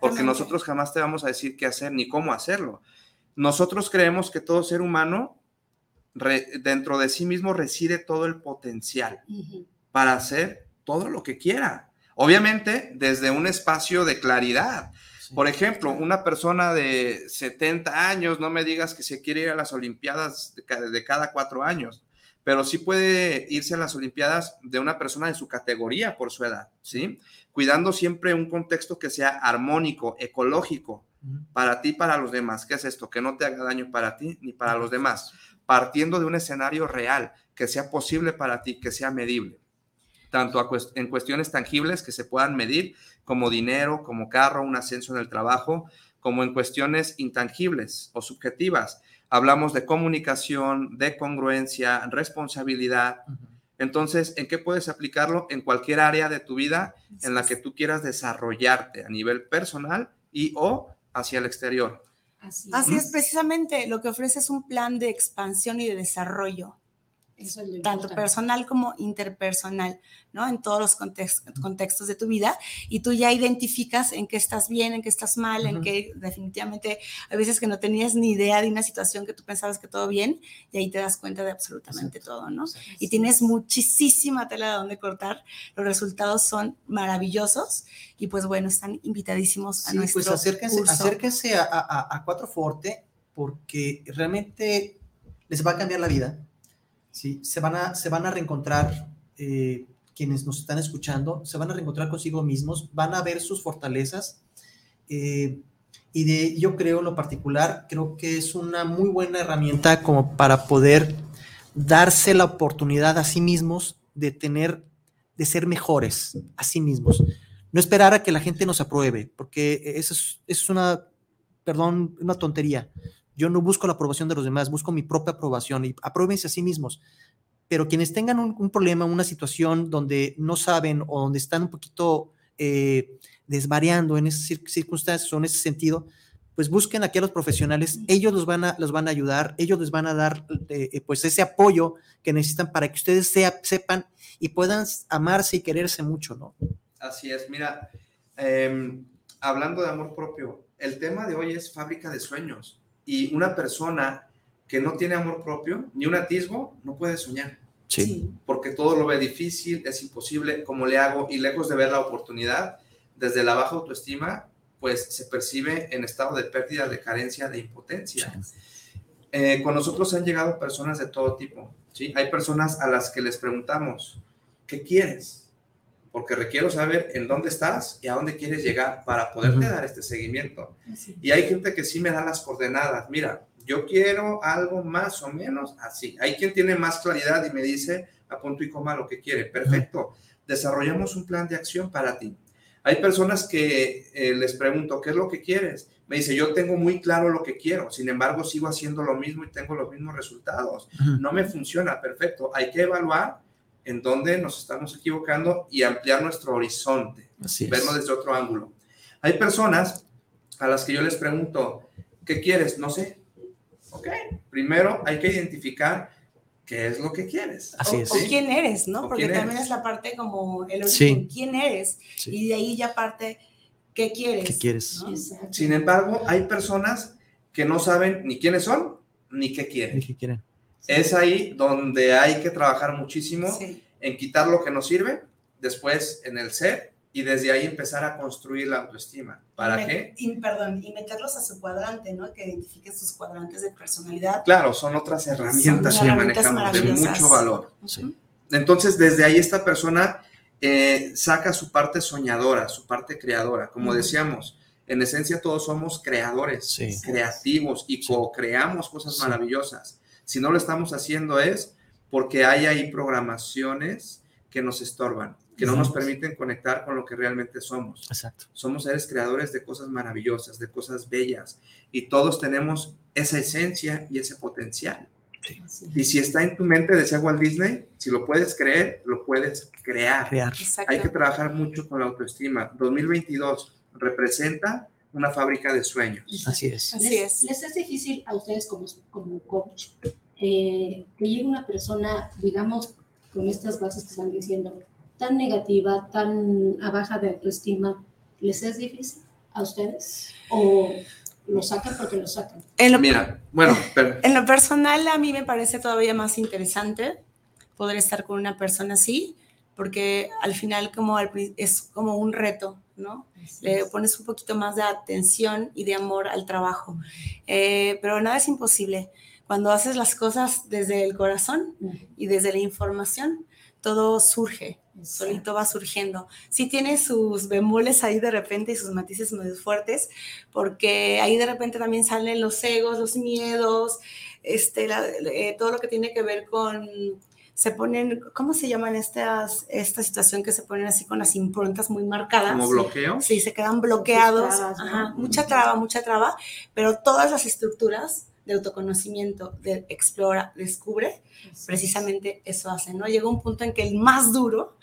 Porque nosotros jamás te vamos a decir qué hacer ni cómo hacerlo. Nosotros creemos que todo ser humano dentro de sí mismo reside todo el potencial para hacer todo lo que quiera. Obviamente, desde un espacio de claridad. Por ejemplo, una persona de 70 años, no me digas que se quiere ir a las Olimpiadas de cada cuatro años, pero sí puede irse a las Olimpiadas de una persona de su categoría por su edad, ¿sí? Cuidando siempre un contexto que sea armónico, ecológico, para ti y para los demás. ¿Qué es esto? Que no te haga daño para ti ni para los demás. Partiendo de un escenario real, que sea posible para ti, que sea medible tanto en cuestiones tangibles que se puedan medir, como dinero, como carro, un ascenso en el trabajo, como en cuestiones intangibles o subjetivas. Hablamos de comunicación, de congruencia, responsabilidad. Entonces, ¿en qué puedes aplicarlo? En cualquier área de tu vida en la que tú quieras desarrollarte a nivel personal y o hacia el exterior. Así es, precisamente lo que ofrece es un plan de expansión y de desarrollo tanto personal como interpersonal, ¿no? En todos los contextos de tu vida y tú ya identificas en qué estás bien, en qué estás mal, en qué definitivamente hay veces que no tenías ni idea de una situación que tú pensabas que todo bien y ahí te das cuenta de absolutamente todo, ¿no? Y tienes muchísima tela de donde cortar, los resultados son maravillosos y pues bueno, están invitadísimos a sí, nuestro pues acérquense, acérquense a, a, a Cuatro Forte porque realmente les va a cambiar la vida ¿sí? Se van a, se van a reencontrar eh, quienes nos están escuchando, se van a reencontrar consigo mismos, van a ver sus fortalezas. Eh, y de, yo creo en lo particular, creo que es una muy buena herramienta como para poder darse la oportunidad a sí mismos de tener, de ser mejores a sí mismos. No esperar a que la gente nos apruebe, porque eso es, es una, perdón, una tontería. Yo no busco la aprobación de los demás, busco mi propia aprobación y apruébense a sí mismos. Pero quienes tengan un, problema, una situación donde no saben o donde están un poquito eh, desvariando en esas circunstancias o en ese sentido, pues busquen aquí a los profesionales, ellos los van a, los van a ayudar, ellos les van a dar eh, eh, pues ese apoyo que necesitan para que ustedes sepan y puedan amarse y quererse mucho, ¿no? Así es, mira, em, hablando de amor propio, el tema de hoy es fábrica de sueños. Y una persona que no tiene amor propio, ni un atisbo, no puede soñar. Sí. Porque todo lo ve difícil, es imposible, como le hago, y lejos de ver la oportunidad, desde la baja autoestima, pues se percibe en estado de pérdida, de carencia, de impotencia. Eh, con nosotros han llegado personas de todo tipo, ¿sí? Hay personas a las que les preguntamos, ¿qué quieres? Porque requiero saber en dónde estás y a dónde quieres llegar para poderte dar este seguimiento. Y hay gente que sí me da las coordenadas. Mira, yo quiero algo más o menos así. Hay quien tiene más claridad y me dice a punto y coma lo que quiere. Perfecto. Desarrollamos un plan de acción para ti. Hay personas que eh, les pregunto, ¿qué es lo que quieres? Me dice, yo tengo muy claro lo que quiero, sin embargo sigo haciendo lo mismo y tengo los mismos resultados. No me funciona, perfecto. Hay que evaluar en donde nos estamos equivocando y ampliar nuestro horizonte, verlo desde otro ángulo. Hay personas a las que yo les pregunto, ¿qué quieres? No sé. Ok, primero hay que identificar qué es lo que quieres. Así o, quién eres, ¿no? Porque también es la parte como el origen, quién eres. Y de ahí ya parte qué quieres. ¿Qué quieres? Sin embargo, hay personas que no saben ni quiénes son ni qué quieren. Ni qué quieren. Es ahí donde hay que trabajar muchísimo en quitar lo que nos sirve, después en el ser y desde ahí empezar a construir la autoestima. ¿Para qué? Y, perdón, y meterlos a su cuadrante, ¿no? Que identifique sus cuadrantes de personalidad. Claro, son otras herramientas que manejamos de mucho valor. Entonces, desde ahí esta persona eh, saca su parte soñadora, su parte creadora. Como decíamos, en esencia todos somos creadores, creativos y co-creamos cosas maravillosas. Si no lo estamos haciendo es porque hay ahí programaciones que nos estorban. que no nos permiten conectar con lo que realmente somos. Exacto. Somos seres creadores de cosas maravillosas, de cosas bellas, y todos tenemos esa esencia y ese potencial. Así. Y si está en tu mente, decía Walt Disney, si lo puedes creer, lo puedes crear. Crear. Hay que trabajar mucho con la autoestima. 2022 representa una fábrica de sueños. Así es. Así les, es. les es difícil a ustedes como, como coach eh, que llegue una persona, digamos, con estas bases que están diciendo, tan negativa, tan a baja de autoestima, ¿les es difícil a ustedes? ¿O lo sacan porque lo sacan? En lo, Mira, bueno, pero, en lo personal, a mí me parece todavía más interesante poder estar con una persona así, porque al final como es como un reto, ¿no? Le pones un poquito más de atención y de amor al trabajo. Eh, pero nada es imposible. Cuando haces las cosas desde el corazón y desde la información, todo surge, solito va surgiendo. Sí tiene sus bemoles ahí de repente y sus matices muy fuertes, porque ahí de repente también salen los egos, los miedos, este, la- eh, todo lo que tiene que ver con se ponen, ¿cómo se llaman estas, esta situación que se ponen así con las improntas muy marcadas? como bloqueo. Sí, se quedan bloqueados. trabas, ¿no? Ajá, mucha traba, mucha traba, pero todas las estructuras de autoconocimiento, de explora, descubre, precisamente eso hacen, ¿no? Llega un punto en que el más duro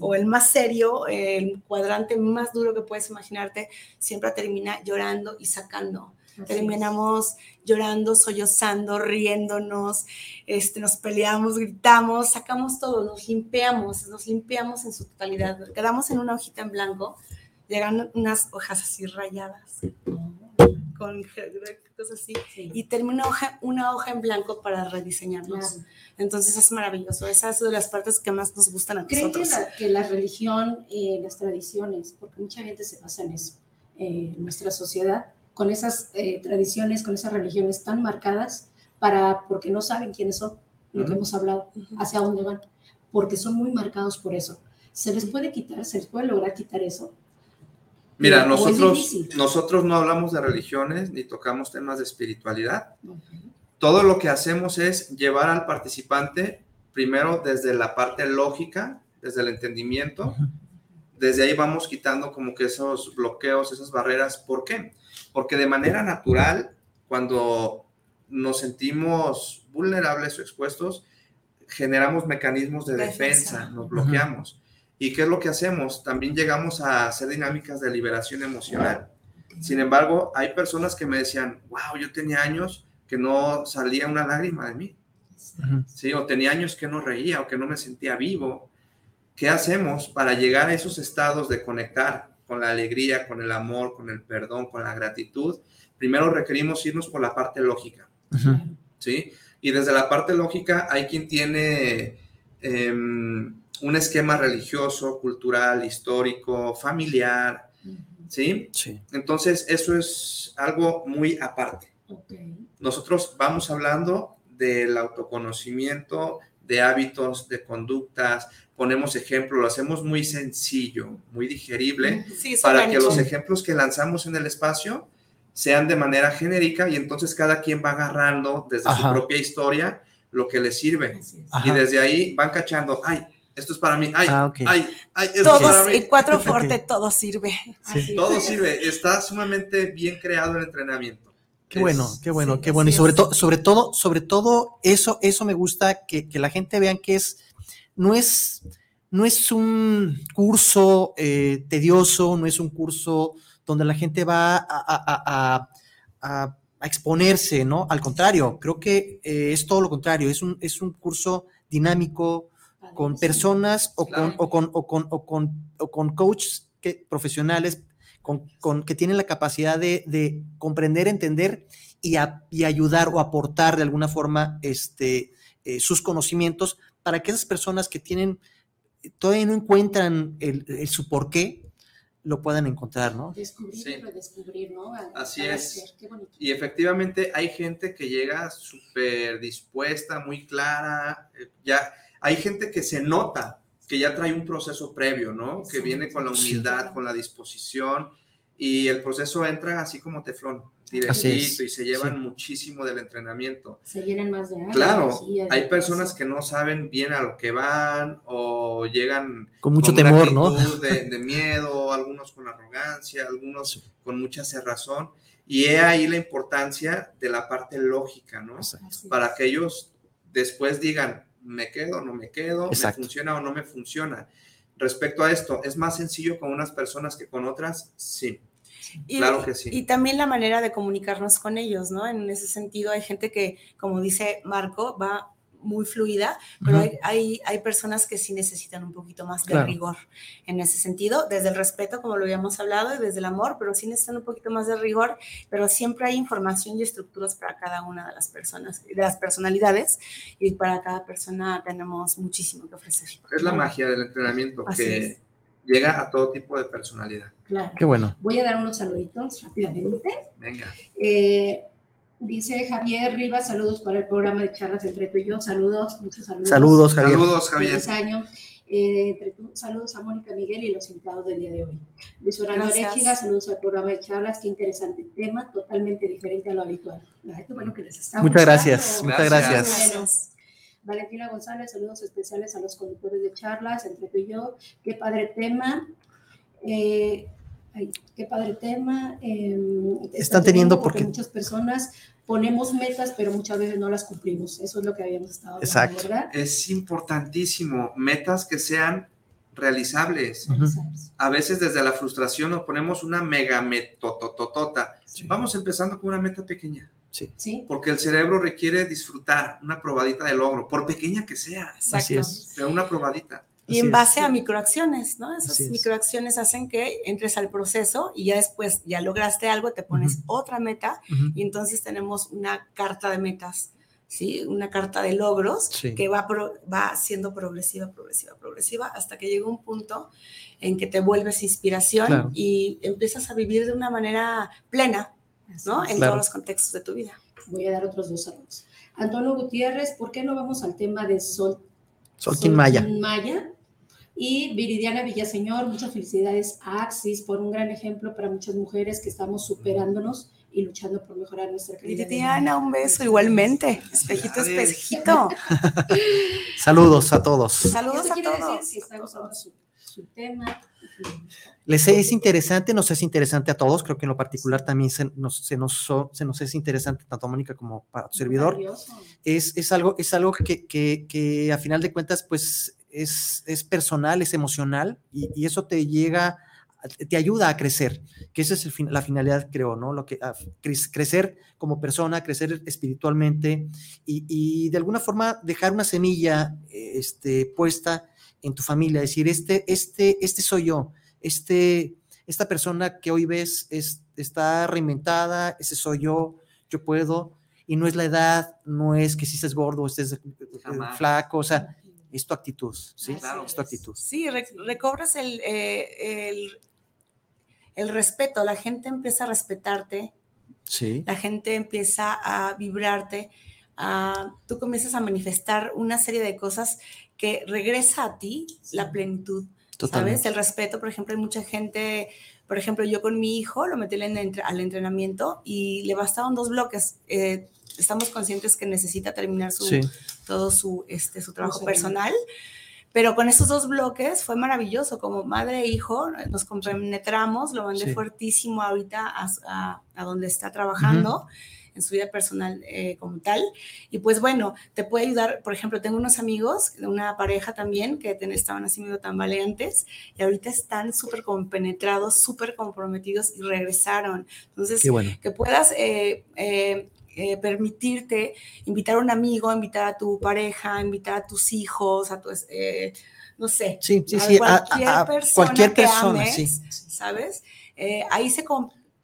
o el más serio, el cuadrante más duro que puedes imaginarte, siempre termina llorando y sacando. Terminamos llorando, sollozando, riéndonos, este, nos peleamos, gritamos, sacamos todo, nos limpiamos, nos limpiamos en su totalidad. Quedamos en una hojita en blanco, llegan unas hojas así rayadas, con cosas así, y termina una hoja, una hoja en blanco para rediseñarnos. Entonces es maravilloso, esa es de las partes que más nos gustan a ¿Creen nosotros. que la religión, eh, las tradiciones, porque mucha gente se basa en eso, eh, nuestra sociedad, con esas eh, tradiciones, con esas religiones tan marcadas, para, porque no saben quiénes son, lo que hemos hablado, hacia dónde van, porque son muy marcados por eso. ¿Se les puede quitar, se les puede lograr quitar eso? Mira, ¿O es nosotros, nosotros no hablamos de religiones ni tocamos temas de espiritualidad. Todo lo que hacemos es llevar al participante primero desde la parte lógica, desde el entendimiento. Desde ahí vamos quitando como que esos bloqueos, esas barreras. ¿Por qué? Porque de manera natural, cuando nos sentimos vulnerables o expuestos, generamos mecanismos de Defensa. defensa, nos bloqueamos. ¿Y qué es lo que hacemos? También llegamos a hacer dinámicas de liberación emocional. Sin embargo, hay personas que me decían, wow, yo tenía años que no salía una lágrima de mí, Ujú. ¿sí? O tenía años que no reía o que no me sentía vivo. ¿Qué hacemos para llegar a esos estados de conectar con la alegría, con el amor, con el perdón, con la gratitud? Primero requerimos irnos por la parte lógica. ¿sí? Y desde la parte lógica hay quien tiene em, un esquema religioso, cultural, histórico, familiar, ¿sí? Sí. Entonces, eso es algo muy aparte. Ok. Nosotros vamos hablando del autoconocimiento, de hábitos, de conductas, ponemos ejemplos, lo hacemos muy sencillo, muy digerible, Sí, para que los ejemplos que lanzamos en el espacio sean de manera genérica y entonces cada quien va agarrando desde Ajá. su propia historia lo que le sirve. Y desde ahí van cachando, ay, esto es para mí, ay, Ah, ay, ay, esto es para Todos, mí. y cuatro fuerte, todo sirve. Sí. Todo sirve, está sumamente bien creado el entrenamiento. Qué Es- bueno, qué bueno, sí, qué bueno. Y sobre todo, sobre todo, sobre todo, eso, eso me gusta que, que la gente vean que es, no es, no es un curso eh, tedioso, no es un curso donde la gente va a, a- a- a- a- a exponerse, ¿no? Al contrario, creo que eh, es todo lo contrario, es un, es un curso dinámico, con personas o con, o con, o con, o con, o con coaches que, profesionales con, con- que tienen la capacidad de, de comprender, entender y, a- y ayudar o aportar de alguna forma este, eh, sus conocimientos para que esas personas que tienen, todavía no encuentran el, el su por qué, lo puedan encontrar, ¿no? Descubrir Sí. y redescubrir, ¿no? A- Así a es. hacer. Qué bonito. Y efectivamente hay gente que llega súper dispuesta, muy clara, eh, ya hay gente que se nota que ya trae un proceso previo, ¿no? Que viene con la Sí. humildad, con la disposición y el proceso entra así como teflón, directito y se llevan muchísimo del entrenamiento. Se llenan más de años. Claro, hay personas que no saben bien a lo que van o llegan con mucho temor, ¿no? De, de miedo, algunos con arrogancia, algunos con mucha cerrazón. Y he ahí la importancia de la parte lógica, ¿no? Para que ellos después digan, me quedo, no me quedo, me funciona o no me funciona. Respecto a esto, ¿es más sencillo con unas personas que con otras? Sí. Claro que sí. Y también la manera de comunicarnos con ellos, ¿no? En ese sentido, hay gente que, como dice Marco, va muy fluida, pero hay, hay, personas que sí necesitan un poquito más de rigor en ese sentido, desde el respeto, como lo habíamos hablado, y desde el amor, pero sí necesitan un poquito más de rigor, pero siempre hay información y estructuras para cada una de las personas, de las personalidades, y para cada persona tenemos muchísimo que ofrecer. Es la magia del entrenamiento, que llega a todo tipo de personalidad. Claro. Qué bueno. Voy a dar unos saluditos rápidamente. Venga. Eh, Dice Javier Rivas, saludos para el programa de charlas entre tú y yo. Saludos, muchos saludos. Saludos, Javier. Saludos, Javier. Año. Eh, saludos a Mónica Miguel y los invitados del día de hoy. Luis Orlando Arechiga, saludos al programa de charlas. Qué interesante tema, totalmente diferente a lo habitual. Bueno, que les está muchas gracias, muchas gracias. Valentina González, saludos especiales a los conductores de charlas entre tú y yo. Qué padre tema. Eh, Ay, qué padre tema. Em, están teniendo porque, porque, muchas personas ponemos metas, pero muchas veces no las cumplimos. Eso es lo que habíamos estado hablando, Exacto. ¿verdad? Es importantísimo, metas que sean realizables. A veces desde la frustración nos ponemos una mega metototota. Vamos empezando con una meta pequeña. Sí. sí. Porque el cerebro requiere disfrutar una probadita de logro, por pequeña que sea. Así es. Pero una probadita. Y en base a microacciones, ¿no? Esas microacciones hacen que entres al proceso y ya después, ya lograste algo, te pones otra meta y entonces tenemos una carta de metas, ¿sí? Una carta de logros que va, va siendo progresiva, progresiva, progresiva, hasta que llega un punto en que te vuelves inspiración y empiezas a vivir de una manera plena, ¿no? En todos los contextos de tu vida. Voy a dar otros dos saludos. Antonio Gutiérrez, ¿por qué no vamos al tema de Sol? Solkin Maya. Maya y Viridiana Villaseñor, muchas felicidades a Axis por un gran ejemplo para muchas mujeres que estamos superándonos y luchando por mejorar nuestra calidad. Viridiana, un beso igualmente. Espejito, espejito. Saludos a todos. Saludos a todos. Si está gustando su, tema. Les es interesante, nos es interesante a todos, creo que en lo particular también se nos, se nos, se nos es interesante tanto a Mónica como para tu servidor. Es, es, algo, es algo que, que, que a final de cuentas, pues es, personal, es emocional y, eso te llega, te ayuda a crecer, que esa es la finalidad, creo, ¿no? Lo que, crecer como persona, crecer espiritualmente y, de alguna forma dejar una semilla este, puesta en tu familia, decir, este, este, este soy yo, este, esta persona que hoy ves es, está reinventada, ese soy yo, yo puedo, y no es la edad, no es que si estés gordo, estés eh, flaco, o sea, es tu actitud, ¿sí? Claro. Es tu actitud. Sí, recobras el, eh, el, el, respeto, la gente empieza a respetarte, sí. la gente empieza a vibrarte, tú comienzas a manifestar una serie de cosas que regresa a ti la plenitud, ¿sabes? El respeto, por ejemplo, hay mucha gente... Por ejemplo, yo con mi hijo lo metí al entrenamiento y le bastaban dos bloques. Eh, estamos conscientes que necesita terminar su, todo su, este, su trabajo personal. Pero con esos dos bloques fue maravilloso, como madre e hijo, nos compenetramos, lo mandé fuertísimo ahorita a, a, donde está trabajando. En su vida personal eh, como tal. Y pues bueno, te puede ayudar, por ejemplo, tengo unos amigos, de una pareja también, que estaban así medio tambaleantes y ahorita están súper compenetrados, súper comprometidos y regresaron. Entonces, que puedas eh, eh, eh, permitirte invitar a un amigo, invitar a tu pareja, invitar a tus hijos, a tu, eh, no sé, sí, sí, sí, cualquier a, persona, cualquier persona sí. ¿sabes? Eh, ahí se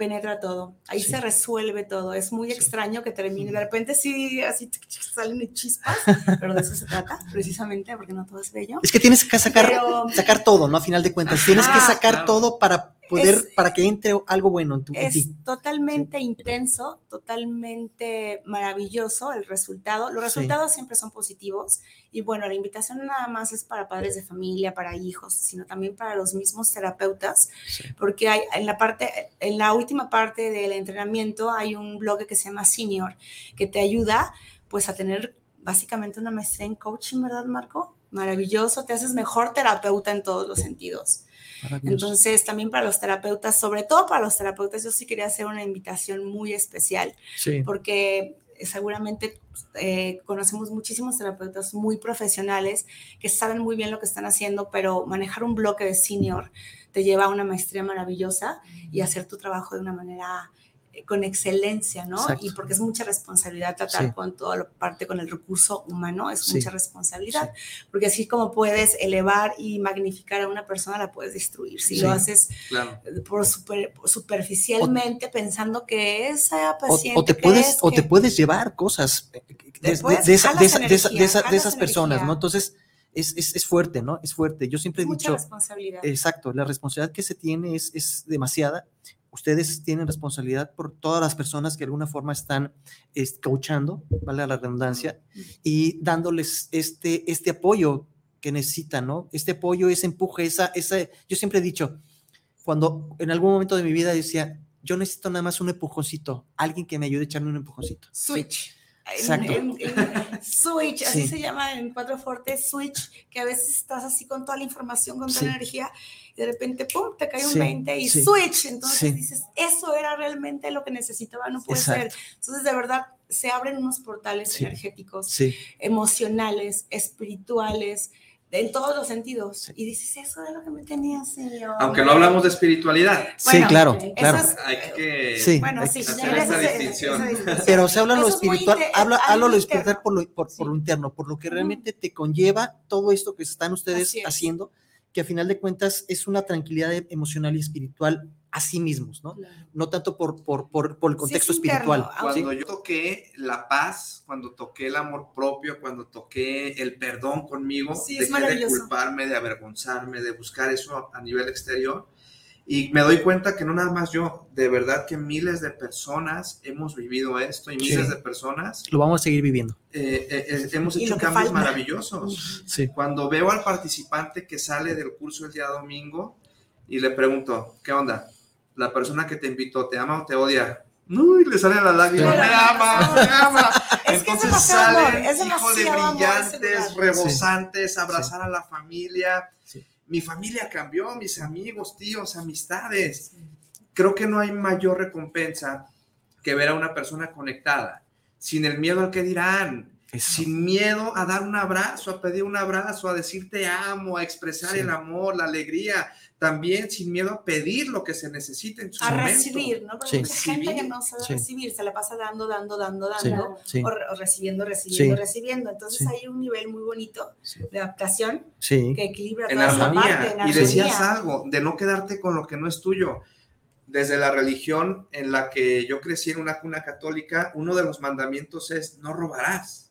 penetra todo, ahí se resuelve todo. Es muy extraño que termine, de repente sí, así salen chispas, pero de eso se trata, precisamente, porque no todo es bello. Es que tienes que sacar, sacar todo, ¿no? A final de cuentas, tienes que sacar todo para poder, Es- para que entre algo bueno en tu en Es ti. totalmente intenso, totalmente maravilloso el resultado. Los Sí. resultados siempre son positivos y bueno, la invitación no nada más es para padres de familia, para hijos, sino también para los mismos terapeutas, Sí. porque hay en la parte, en la última parte del entrenamiento hay un blog que se llama Senior que te ayuda pues a tener básicamente una maestría en coaching, ¿verdad, Marco? Maravilloso, te haces mejor terapeuta en todos los sentidos. Entonces, también para los terapeutas, sobre todo para los terapeutas, yo sí quería hacer una invitación muy especial, sí. porque seguramente eh, conocemos muchísimos terapeutas muy profesionales que saben muy bien lo que están haciendo, pero manejar un bloque de senior te lleva a una maestría maravillosa y hacer tu trabajo de una manera eh, con excelencia, ¿no? Exacto. Y porque es mucha responsabilidad tratar Sí. con toda la parte con el recurso humano, es Sí. mucha responsabilidad, porque así como puedes elevar y magnificar a una persona, la puedes destruir. Si Sí. lo haces Claro. por super- superficialmente pensando que esa O, paciente o te puedes, o te puedes llevar cosas eh, de, de- esas personas. ¿no? Entonces, es, es, es fuerte, ¿no? Es fuerte. Yo siempre he es mucha dicho, responsabilidad. exacto, la responsabilidad que se tiene es, es demasiada. Ustedes tienen responsabilidad por todas las personas que de alguna forma están es, coachando, vale la redundancia, y dándoles este, este apoyo que necesitan, ¿no? Este apoyo, ese empuje, esa, esa, yo siempre he dicho, cuando en algún momento de mi vida decía, yo necesito nada más un empujoncito, alguien que me ayude a echarme un empujoncito. Switch. En- Exacto. en- en- switch, así Sí. se llama en Cuatro Fortes, switch, que a veces estás así con toda la información, con toda Sí. la energía, y de repente, ¡pum!, te cae un Sí, 20 y switch. Entonces dices, eso era realmente lo que necesitaba, no puede Exacto. ser. Entonces, de verdad, se abren unos portales energéticos emocionales, espirituales, en todos los sentidos. Sí. Y dices, eso es lo que me tenía, señor. Aunque no hablamos de espiritualidad, sí, Bueno, claro, claro. es- hay que... Sí. Bueno, hay sí, que hacer esa- distinción. esa distinción. Pero se habla lo es espiritual, habla, habla lo espiritual por lo, por, por lo interno, por lo que realmente te conlleva todo esto que están ustedes es. haciendo, que a final de cuentas es una tranquilidad emocional y espiritual a sí mismos, ¿no? Claro. No tanto por, por, por, por el Sí, contexto es interno. espiritual. Ah, Cuando yo toqué la paz, cuando toqué el amor propio, cuando toqué el perdón conmigo, Sí, es dejé de culparme, de avergonzarme, de buscar eso a nivel exterior. Y me doy cuenta que no nada más yo, de verdad que miles de personas hemos vivido esto y miles Sí. de personas Lo vamos a seguir viviendo. eh, eh, eh, hemos hecho cambios falta. maravillosos. Sí. Cuando veo al participante que sale del curso el día domingo y le pregunto, ¿qué onda? La persona que te invitó, ¿te ama o te odia? Uy, le salen las lágrimas, Claro. me ama, me ama. Entonces salen, híjole, brillantes, rebosantes, abrazar a la familia. Sí. Mi familia cambió, mis amigos, tíos, amistades. Creo que no hay mayor recompensa que ver a una persona conectada, sin el miedo al que dirán, Eso. sin miedo a dar un abrazo, a pedir un abrazo, a decir te amo, a expresar el amor, la alegría, también sin miedo a pedir lo que se necesite en su A momento. recibir, ¿no? Porque Sí. mucha gente que no sabe Sí. recibir, se la pasa dando, dando, dando, Sí, dando, sí, o, o recibiendo, recibiendo, Sí. recibiendo. Entonces Sí. hay un nivel muy bonito Sí. de adaptación sí. que equilibra En toda esa parte, en y decías algo, de no quedarte con lo que no es tuyo. Desde la religión en la que yo crecí en una cuna católica, uno de los mandamientos es no robarás.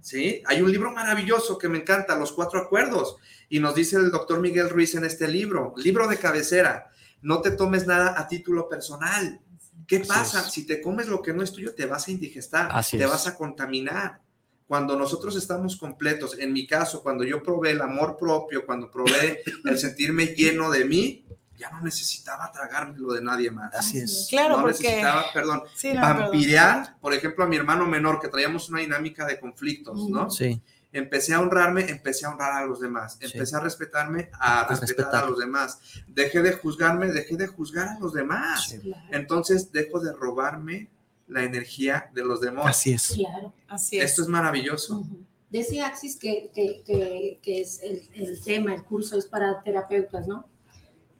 ¿Sí? Hay un libro maravilloso que me encanta, Los Cuatro Acuerdos, y nos dice el doctor Miguel Ruiz en este libro, libro de cabecera, no te tomes nada a título personal. ¿Qué Así pasa? es. Si te comes lo que no es tuyo, te vas a indigestar, Así te es. vas a contaminar. Cuando nosotros estamos completos, en mi caso, cuando yo probé el amor propio, cuando probé el sentirme lleno de mí, ya no necesitaba tragármelo de nadie más. Así es. Claro, no porque... necesitaba, perdón, Sí, no, perdón. vampirear, por ejemplo, a mi hermano menor, que traíamos una dinámica de conflictos, ¿no? Sí, Empecé a honrarme, empecé a honrar a los demás, Sí. empecé a respetarme, a, A respetar, respetar. a los demás. Dejé de juzgarme, dejé de juzgar a los demás. sí. Claro, Entonces dejo de robarme la energía de los demás. Así es. claro. Así es. Esto es maravilloso. Ujú. Decía Axis que, que, que, que es el, el tema, el curso es para terapeutas, ¿no?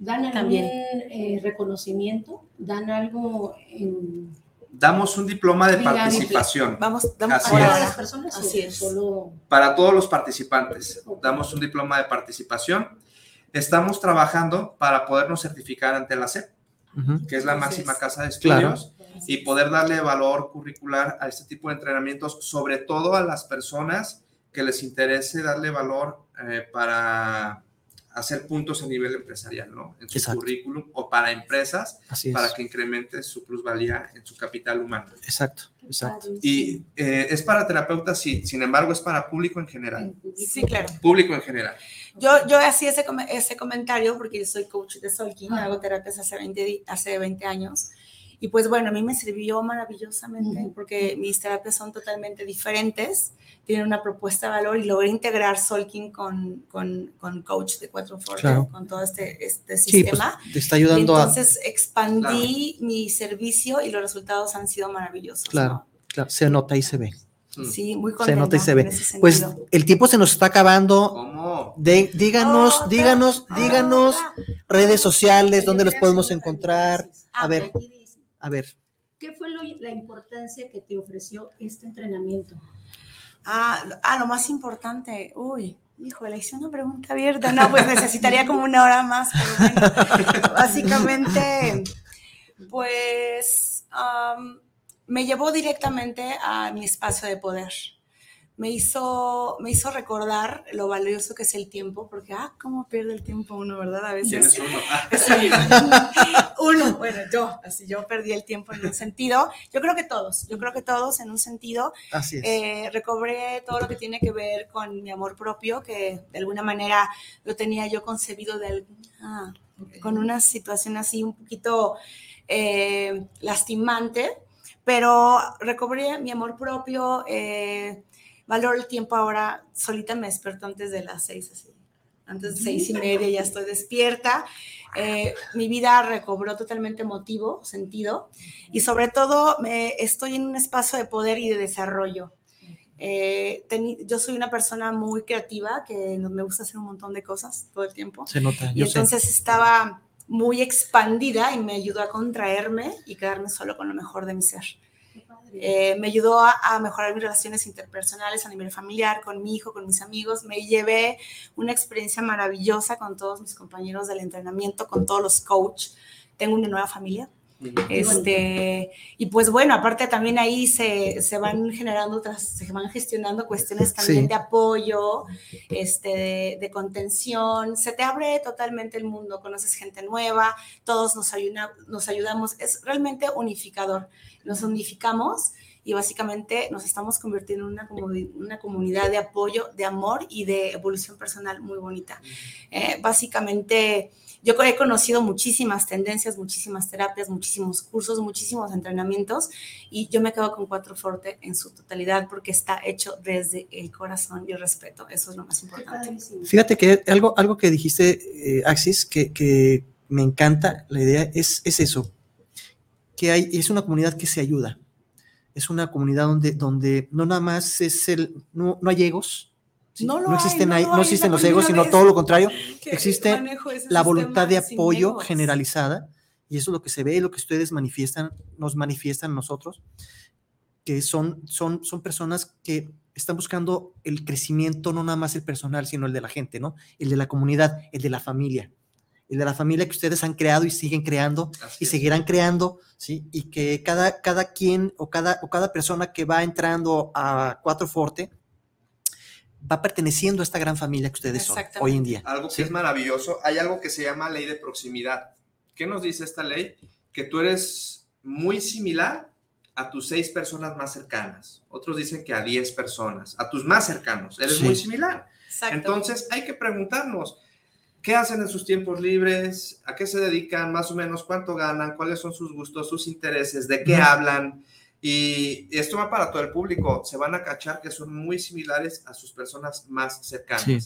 ¿Dan algún También. eh, reconocimiento? ¿Dan algo en Damos un diploma de participación Vamos, damos Así para es. todas las personas? o Así es. Solo para todos los participantes. Damos un diploma de participación. Estamos trabajando para podernos certificar ante la SEP, que es la máxima casa de Claro. estudios. y poder darle valor curricular a este tipo de entrenamientos, sobre todo a las personas que les interese darle valor eh, para hacer puntos a nivel empresarial, ¿no? En su Exacto. currículum o para empresas, para que incremente su plusvalía en su capital humano. Exacto, exacto. Y eh, es para terapeutas, sí, sin embargo, es para público en general. Sí, claro. Público en general. Yo, yo hacía ese, ese comentario porque yo soy coach de Solking, Ah. hago terapias hace 20, di- hace 20 años. Y pues bueno, a mí me sirvió maravillosamente porque mis terapias son totalmente diferentes, tienen una propuesta de valor y logré integrar Solking con, con, con coach de Cuatro Forte, Claro. con todo este, este Sí, pues sistema. te está y ayudando a. entonces expandí mi servicio y los resultados han sido maravillosos. Claro. ¿no? Claro, se nota y se ve. Mm. Sí, muy Se contenta nota y se ve. Pues el tiempo se nos está acabando. ¿Cómo? De, díganos, Otra, díganos, díganos otra. redes sociales, dónde los podemos encontrar. A Ah, ver, Aquí a ver. ¿Qué fue lo- la importancia que te ofreció este entrenamiento? Ah, lo- ah, lo más importante. Uy, híjole, hice una pregunta abierta. No, pues necesitaría como una hora más, pero bueno. Básicamente, pues me llevó directamente a mi espacio de poder. Me hizo, me hizo recordar lo valioso que es el tiempo, porque, ah, cómo pierde el tiempo uno, ¿verdad? A ¿Quién veces. es uno? Ah, Sí. Uno, bueno, yo, así yo perdí el tiempo en un sentido. Yo creo que todos, yo creo que todos en un sentido. Así es. Eh, recobré todo lo que tiene que ver con mi amor propio, que de alguna manera lo tenía yo concebido de alguna- con una situación así un poquito eh, lastimante, pero recobré mi amor propio, eh, valoro el tiempo ahora, solita me desperto antes de las seis, así, antes de seis y media ya estoy despierta. Eh, mi vida recobró totalmente motivo, sentido, y sobre todo me, estoy en un espacio de poder y de desarrollo. Eh, teni- yo soy una persona muy creativa, que me gusta hacer un montón de cosas todo el tiempo. se nota. Y Yo sé. entonces estaba muy expandida y me ayudó a contraerme y quedarme solo con lo mejor de mi ser. Eh, me ayudó a, a mejorar mis relaciones interpersonales a nivel familiar, con mi hijo, con mis amigos. Me llevé una experiencia maravillosa con todos mis compañeros del entrenamiento, con todos los coach. Tengo una nueva familia. Este, y pues bueno, aparte también ahí se, se van generando otras, se van gestionando cuestiones también Sí. de apoyo, este, de, de contención, se te abre totalmente el mundo, conoces gente nueva, todos nos, ayuda, nos ayudamos, es realmente unificador, nos unificamos y básicamente nos estamos convirtiendo en una, una comunidad de apoyo, de amor y de evolución personal muy bonita. Eh, básicamente yo he conocido muchísimas tendencias, muchísimas terapias, muchísimos cursos, muchísimos entrenamientos y yo me quedo con Cuatro Forte en su totalidad porque está hecho desde el corazón y el respeto. Eso es lo más importante. Fíjate que algo, algo que dijiste, eh, Axis, que, que me encanta la idea, es, es eso, que hay, es una comunidad que se ayuda, es una comunidad donde, donde no nada más es el, no, no hay egos, ¿sí? No lo hay, existen, no existen los egos, sino todo lo contrario, existe la voluntad de apoyo egos. generalizada, y eso es lo que se ve, y lo que ustedes manifiestan, nos manifiestan nosotros, que son, son, son personas que están buscando el crecimiento, no nada más el personal, sino el de la gente, ¿no? El de la comunidad, el de la familia, el de la familia que ustedes han creado y siguen creando Así y es. seguirán creando, ¿sí? Y que cada, cada quien o cada, o cada persona que va entrando a Cuatro Forte va perteneciendo a esta gran familia que ustedes son hoy en día. Algo que Sí. es maravilloso, hay algo que se llama ley de proximidad. ¿Qué nos dice esta ley? Que tú eres muy similar a tus seis personas más cercanas. Otros dicen que a diez personas, a tus más cercanos. Eres Sí. muy similar. Exacto. Entonces hay que preguntarnos, ¿qué hacen en sus tiempos libres? ¿A qué se dedican? Más o menos, ¿cuánto ganan? ¿Cuáles son sus gustos, sus intereses? ¿De qué hablan? Y esto va para todo el público. Se van a cachar que son muy similares a sus personas más cercanas. Sí.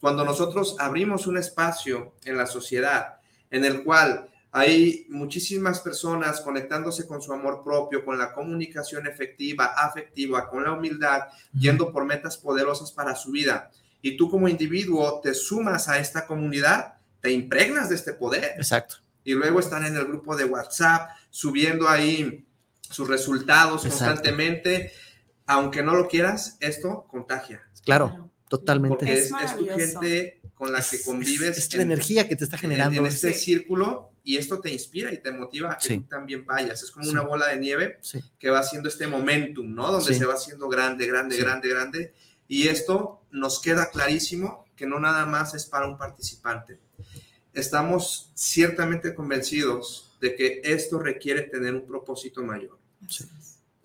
Cuando nosotros abrimos un espacio en la sociedad en el cual hay muchísimas personas conectándose con su amor propio, con la comunicación efectiva, afectiva, con la humildad, yendo por metas poderosas para su vida. Y tú como individuo te sumas a esta comunidad, te impregnas de este poder. Exacto. Y luego están en el grupo de WhatsApp subiendo ahí sus resultados Exacto. constantemente. Aunque no lo quieras, esto contagia. Claro, totalmente. Porque Es es, es tu gente con la que Es- convives. Es, es la energía que te está en- generando. En, este Sí. círculo y esto te inspira y te motiva a que Sí. tú también vayas. Es como Sí. una bola de nieve Sí. que va haciendo este momentum, ¿no? Donde Sí. se va haciendo grande, grande, Sí. grande, grande Y esto nos queda clarísimo que no nada más es para un participante. Estamos ciertamente convencidos de que esto requiere tener un propósito mayor.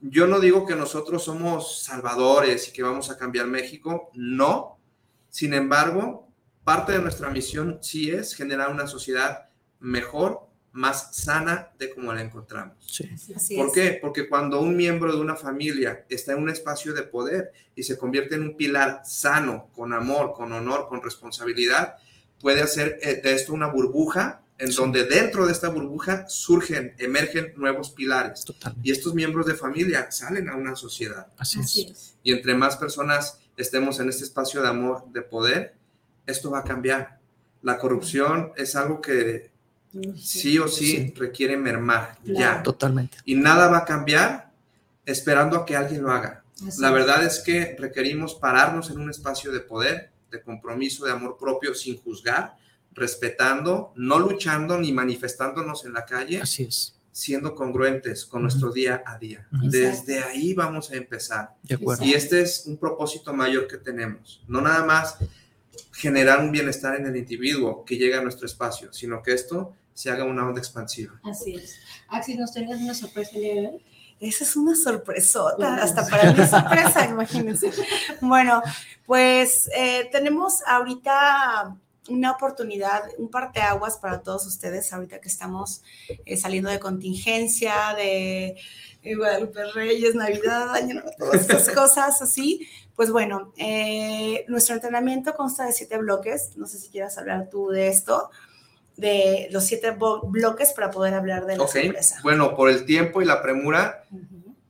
Yo no digo que nosotros somos salvadores y que vamos a cambiar México, no. Sin embargo, parte de nuestra misión sí es generar una sociedad mejor, más sana de como la encontramos. ¿Por qué? Porque cuando un miembro de una familia está en un espacio de poder y se convierte en un pilar sano, con amor, con honor, con responsabilidad, puede hacer eh, de esto una burbuja en donde dentro de esta burbuja surgen, emergen nuevos pilares. Y estos miembros de familia salen a una sociedad. Así, es. Y entre más personas estemos en este espacio de amor, de poder, esto va a cambiar. La corrupción es algo que sí o sí, requiere mermar ya. Totalmente. Y nada va a cambiar esperando a que alguien lo haga. La verdad es que requerimos pararnos en un espacio de poder, de compromiso, de amor propio, sin juzgar, respetando, no luchando ni manifestándonos en la calle. Así es. Siendo congruentes con nuestro día a día. Desde ahí vamos a empezar. De acuerdo. Y este es un propósito mayor que tenemos. No nada más generar un bienestar en el individuo que llega a nuestro espacio, sino que esto se haga una onda expansiva. Así es. Axi, ¿nos tenías una sorpresa el Esa es una sorpresota, hasta para mí sorpresa, imagínense. Bueno, pues eh, tenemos ahorita una oportunidad, un parteaguas para todos ustedes, ahorita que estamos eh, saliendo de contingencia, de eh, Guadalupe Reyes, Navidad, Año todas estas cosas así. Pues bueno, nuestro entrenamiento consta de siete bloques. No sé si quieras hablar tú de esto de los siete bloques para poder hablar de la okay. Bueno, por el tiempo y la premura,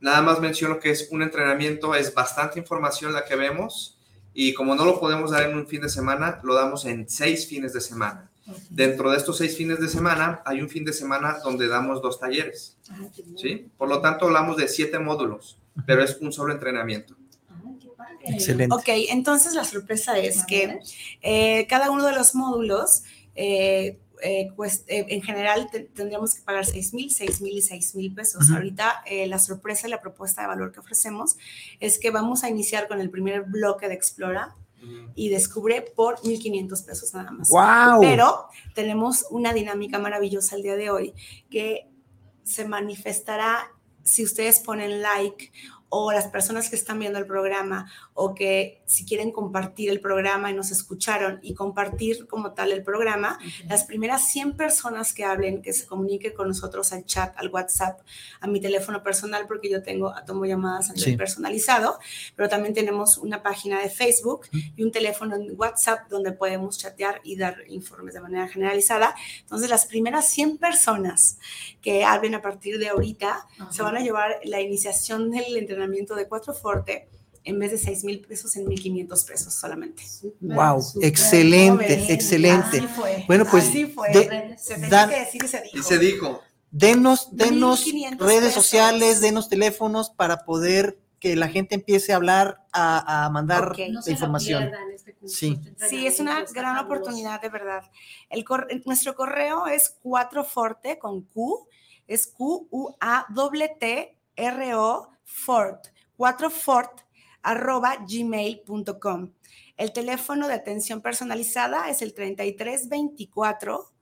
nada más menciono que es un entrenamiento, es bastante información la que vemos y como no lo podemos dar en un fin de semana, lo damos en seis fines de semana. Dentro de estos seis fines de semana hay un fin de semana donde damos dos talleres. Ah, ¿sí? Por lo tanto, hablamos de siete módulos, pero es un solo entrenamiento. Excelente. Ok, entonces la sorpresa es que eh, cada uno de los módulos eh, eh, pues eh, en general tendríamos que pagar 6 mil, 6 mil y 6 mil pesos. Ahorita eh, la sorpresa y la propuesta de valor que ofrecemos es que vamos a iniciar con el primer bloque de Explora y descubre por 1.500 pesos nada más. ¡Wow! Pero tenemos una dinámica maravillosa el día de hoy que se manifestará si ustedes ponen like o las personas que están viendo el programa o que si quieren compartir el programa y nos escucharon y compartir como tal el programa, las primeras 100 personas que hablen, que se comuniquen con nosotros al chat, al WhatsApp, a mi teléfono personal, porque yo tengo, tomo llamadas a nivel personalizado, pero también tenemos una página de Facebook y un teléfono en WhatsApp donde podemos chatear y dar informes de manera generalizada. Entonces, las primeras 100 personas que hablen a partir de ahorita se van a llevar la iniciación del entrenamiento de Cuatro Forte en vez de 6 mil pesos en 1.500 pesos solamente. Wow, excelente, excelente. Bueno, pues Así fue. se dan, que decir, se dijo. Y se dijo. Denos, denos redes sociales, denos teléfonos para poder que la gente empiece a hablar, a, a mandar la información. Este sí. sí, es una gran oportunidad, de verdad. El nuestro correo es 4forte con Q, es Q-U-A-T-T-R-O, Fort, 4fort arroba gmail.com. El teléfono de atención personalizada es el 3324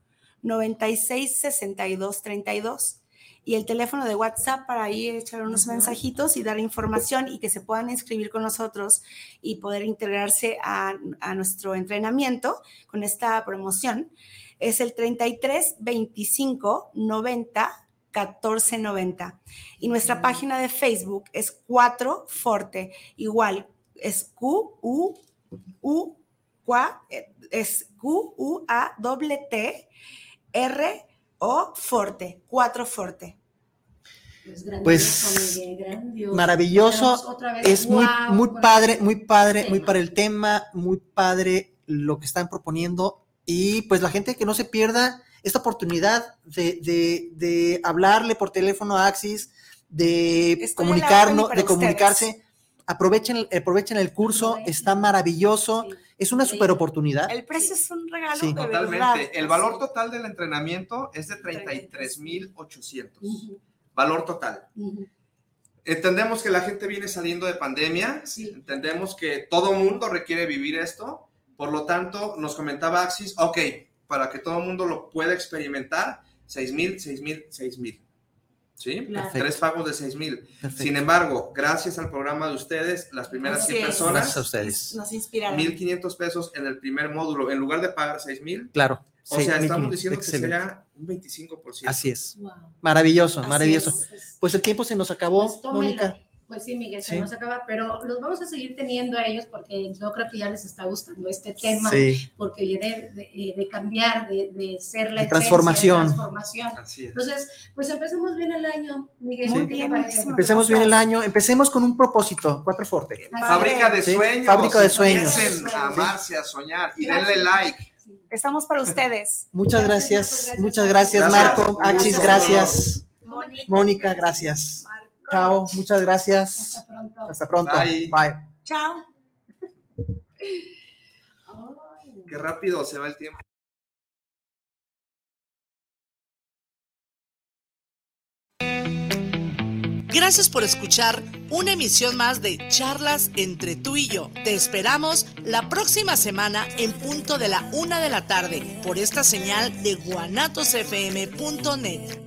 96 62 32 y el teléfono de WhatsApp para ahí echar unos mensajitos y dar información y que se puedan inscribir con nosotros y poder integrarse a, a nuestro entrenamiento con esta promoción es el 33 25 90 1490. Y nuestra página de Facebook es 4 Forte, igual es Q U U es Q U A T T R O Forte, 4 Forte. Pues maravilloso, es muy, muy padre, muy padre, muy para el tema, muy padre lo que están proponiendo. Y pues la gente que no se pierda esta oportunidad de, hablarle por teléfono a Axis, de comunicarnos, de comunicarse. Aprovechen, aprovechen el curso, está maravilloso. Es una super oportunidad. El precio es un regalo. Sí. Totalmente. El valor total del entrenamiento es de 33,800. Valor total. Entendemos que la gente viene saliendo de pandemia, Sí. entendemos que todo mundo requiere vivir esto, por lo tanto, nos comentaba Axis, ok, para que todo el mundo lo pueda experimentar, 6 mil, 6 mil, 6 mil. ¿Sí? Claro. Tres pagos de 6 mil. Sin embargo, gracias al programa de ustedes, las primeras Así 100 es. personas, Gracias a ustedes. Nos inspiraron. 1.500 pesos en el primer módulo, en lugar de pagar 6 mil. Claro. O sea, estamos 6,500. diciendo que Excelente. sería un 25%. Así es. Wow. Maravilloso, Así maravilloso. es. Pues el tiempo se nos acabó, Pues. Mónica. Pues sí, Miguel, se Sí. nos acaba, pero los vamos a seguir teniendo a ellos porque yo creo que ya les está gustando este tema, Sí, porque viene de, de- de cambiar, de, de ser la De esencia, transformación. de transformación. Así es. Entonces, pues empecemos bien el año, Miguel. Empecemos bien el año. Empecemos con un propósito. Cuatro Forte. Fábrica de Sí, sueños. fábrica de sueños. Empiecen a amarse, a soñar y denle like. Estamos para ustedes. Muchas Gracias, gracias. Marco, Muchas gracias. gracias, Gracias. Marco. Axis, gracias. Mónica. Mónica, gracias. Chao, muchas gracias. Hasta pronto. Hasta pronto. Bye. Bye. Chao. Qué rápido se va el tiempo. Gracias por escuchar una emisión más de Charlas entre tú y yo. Te esperamos la próxima semana en punto de la una de la tarde por esta señal de guanatosfm.net.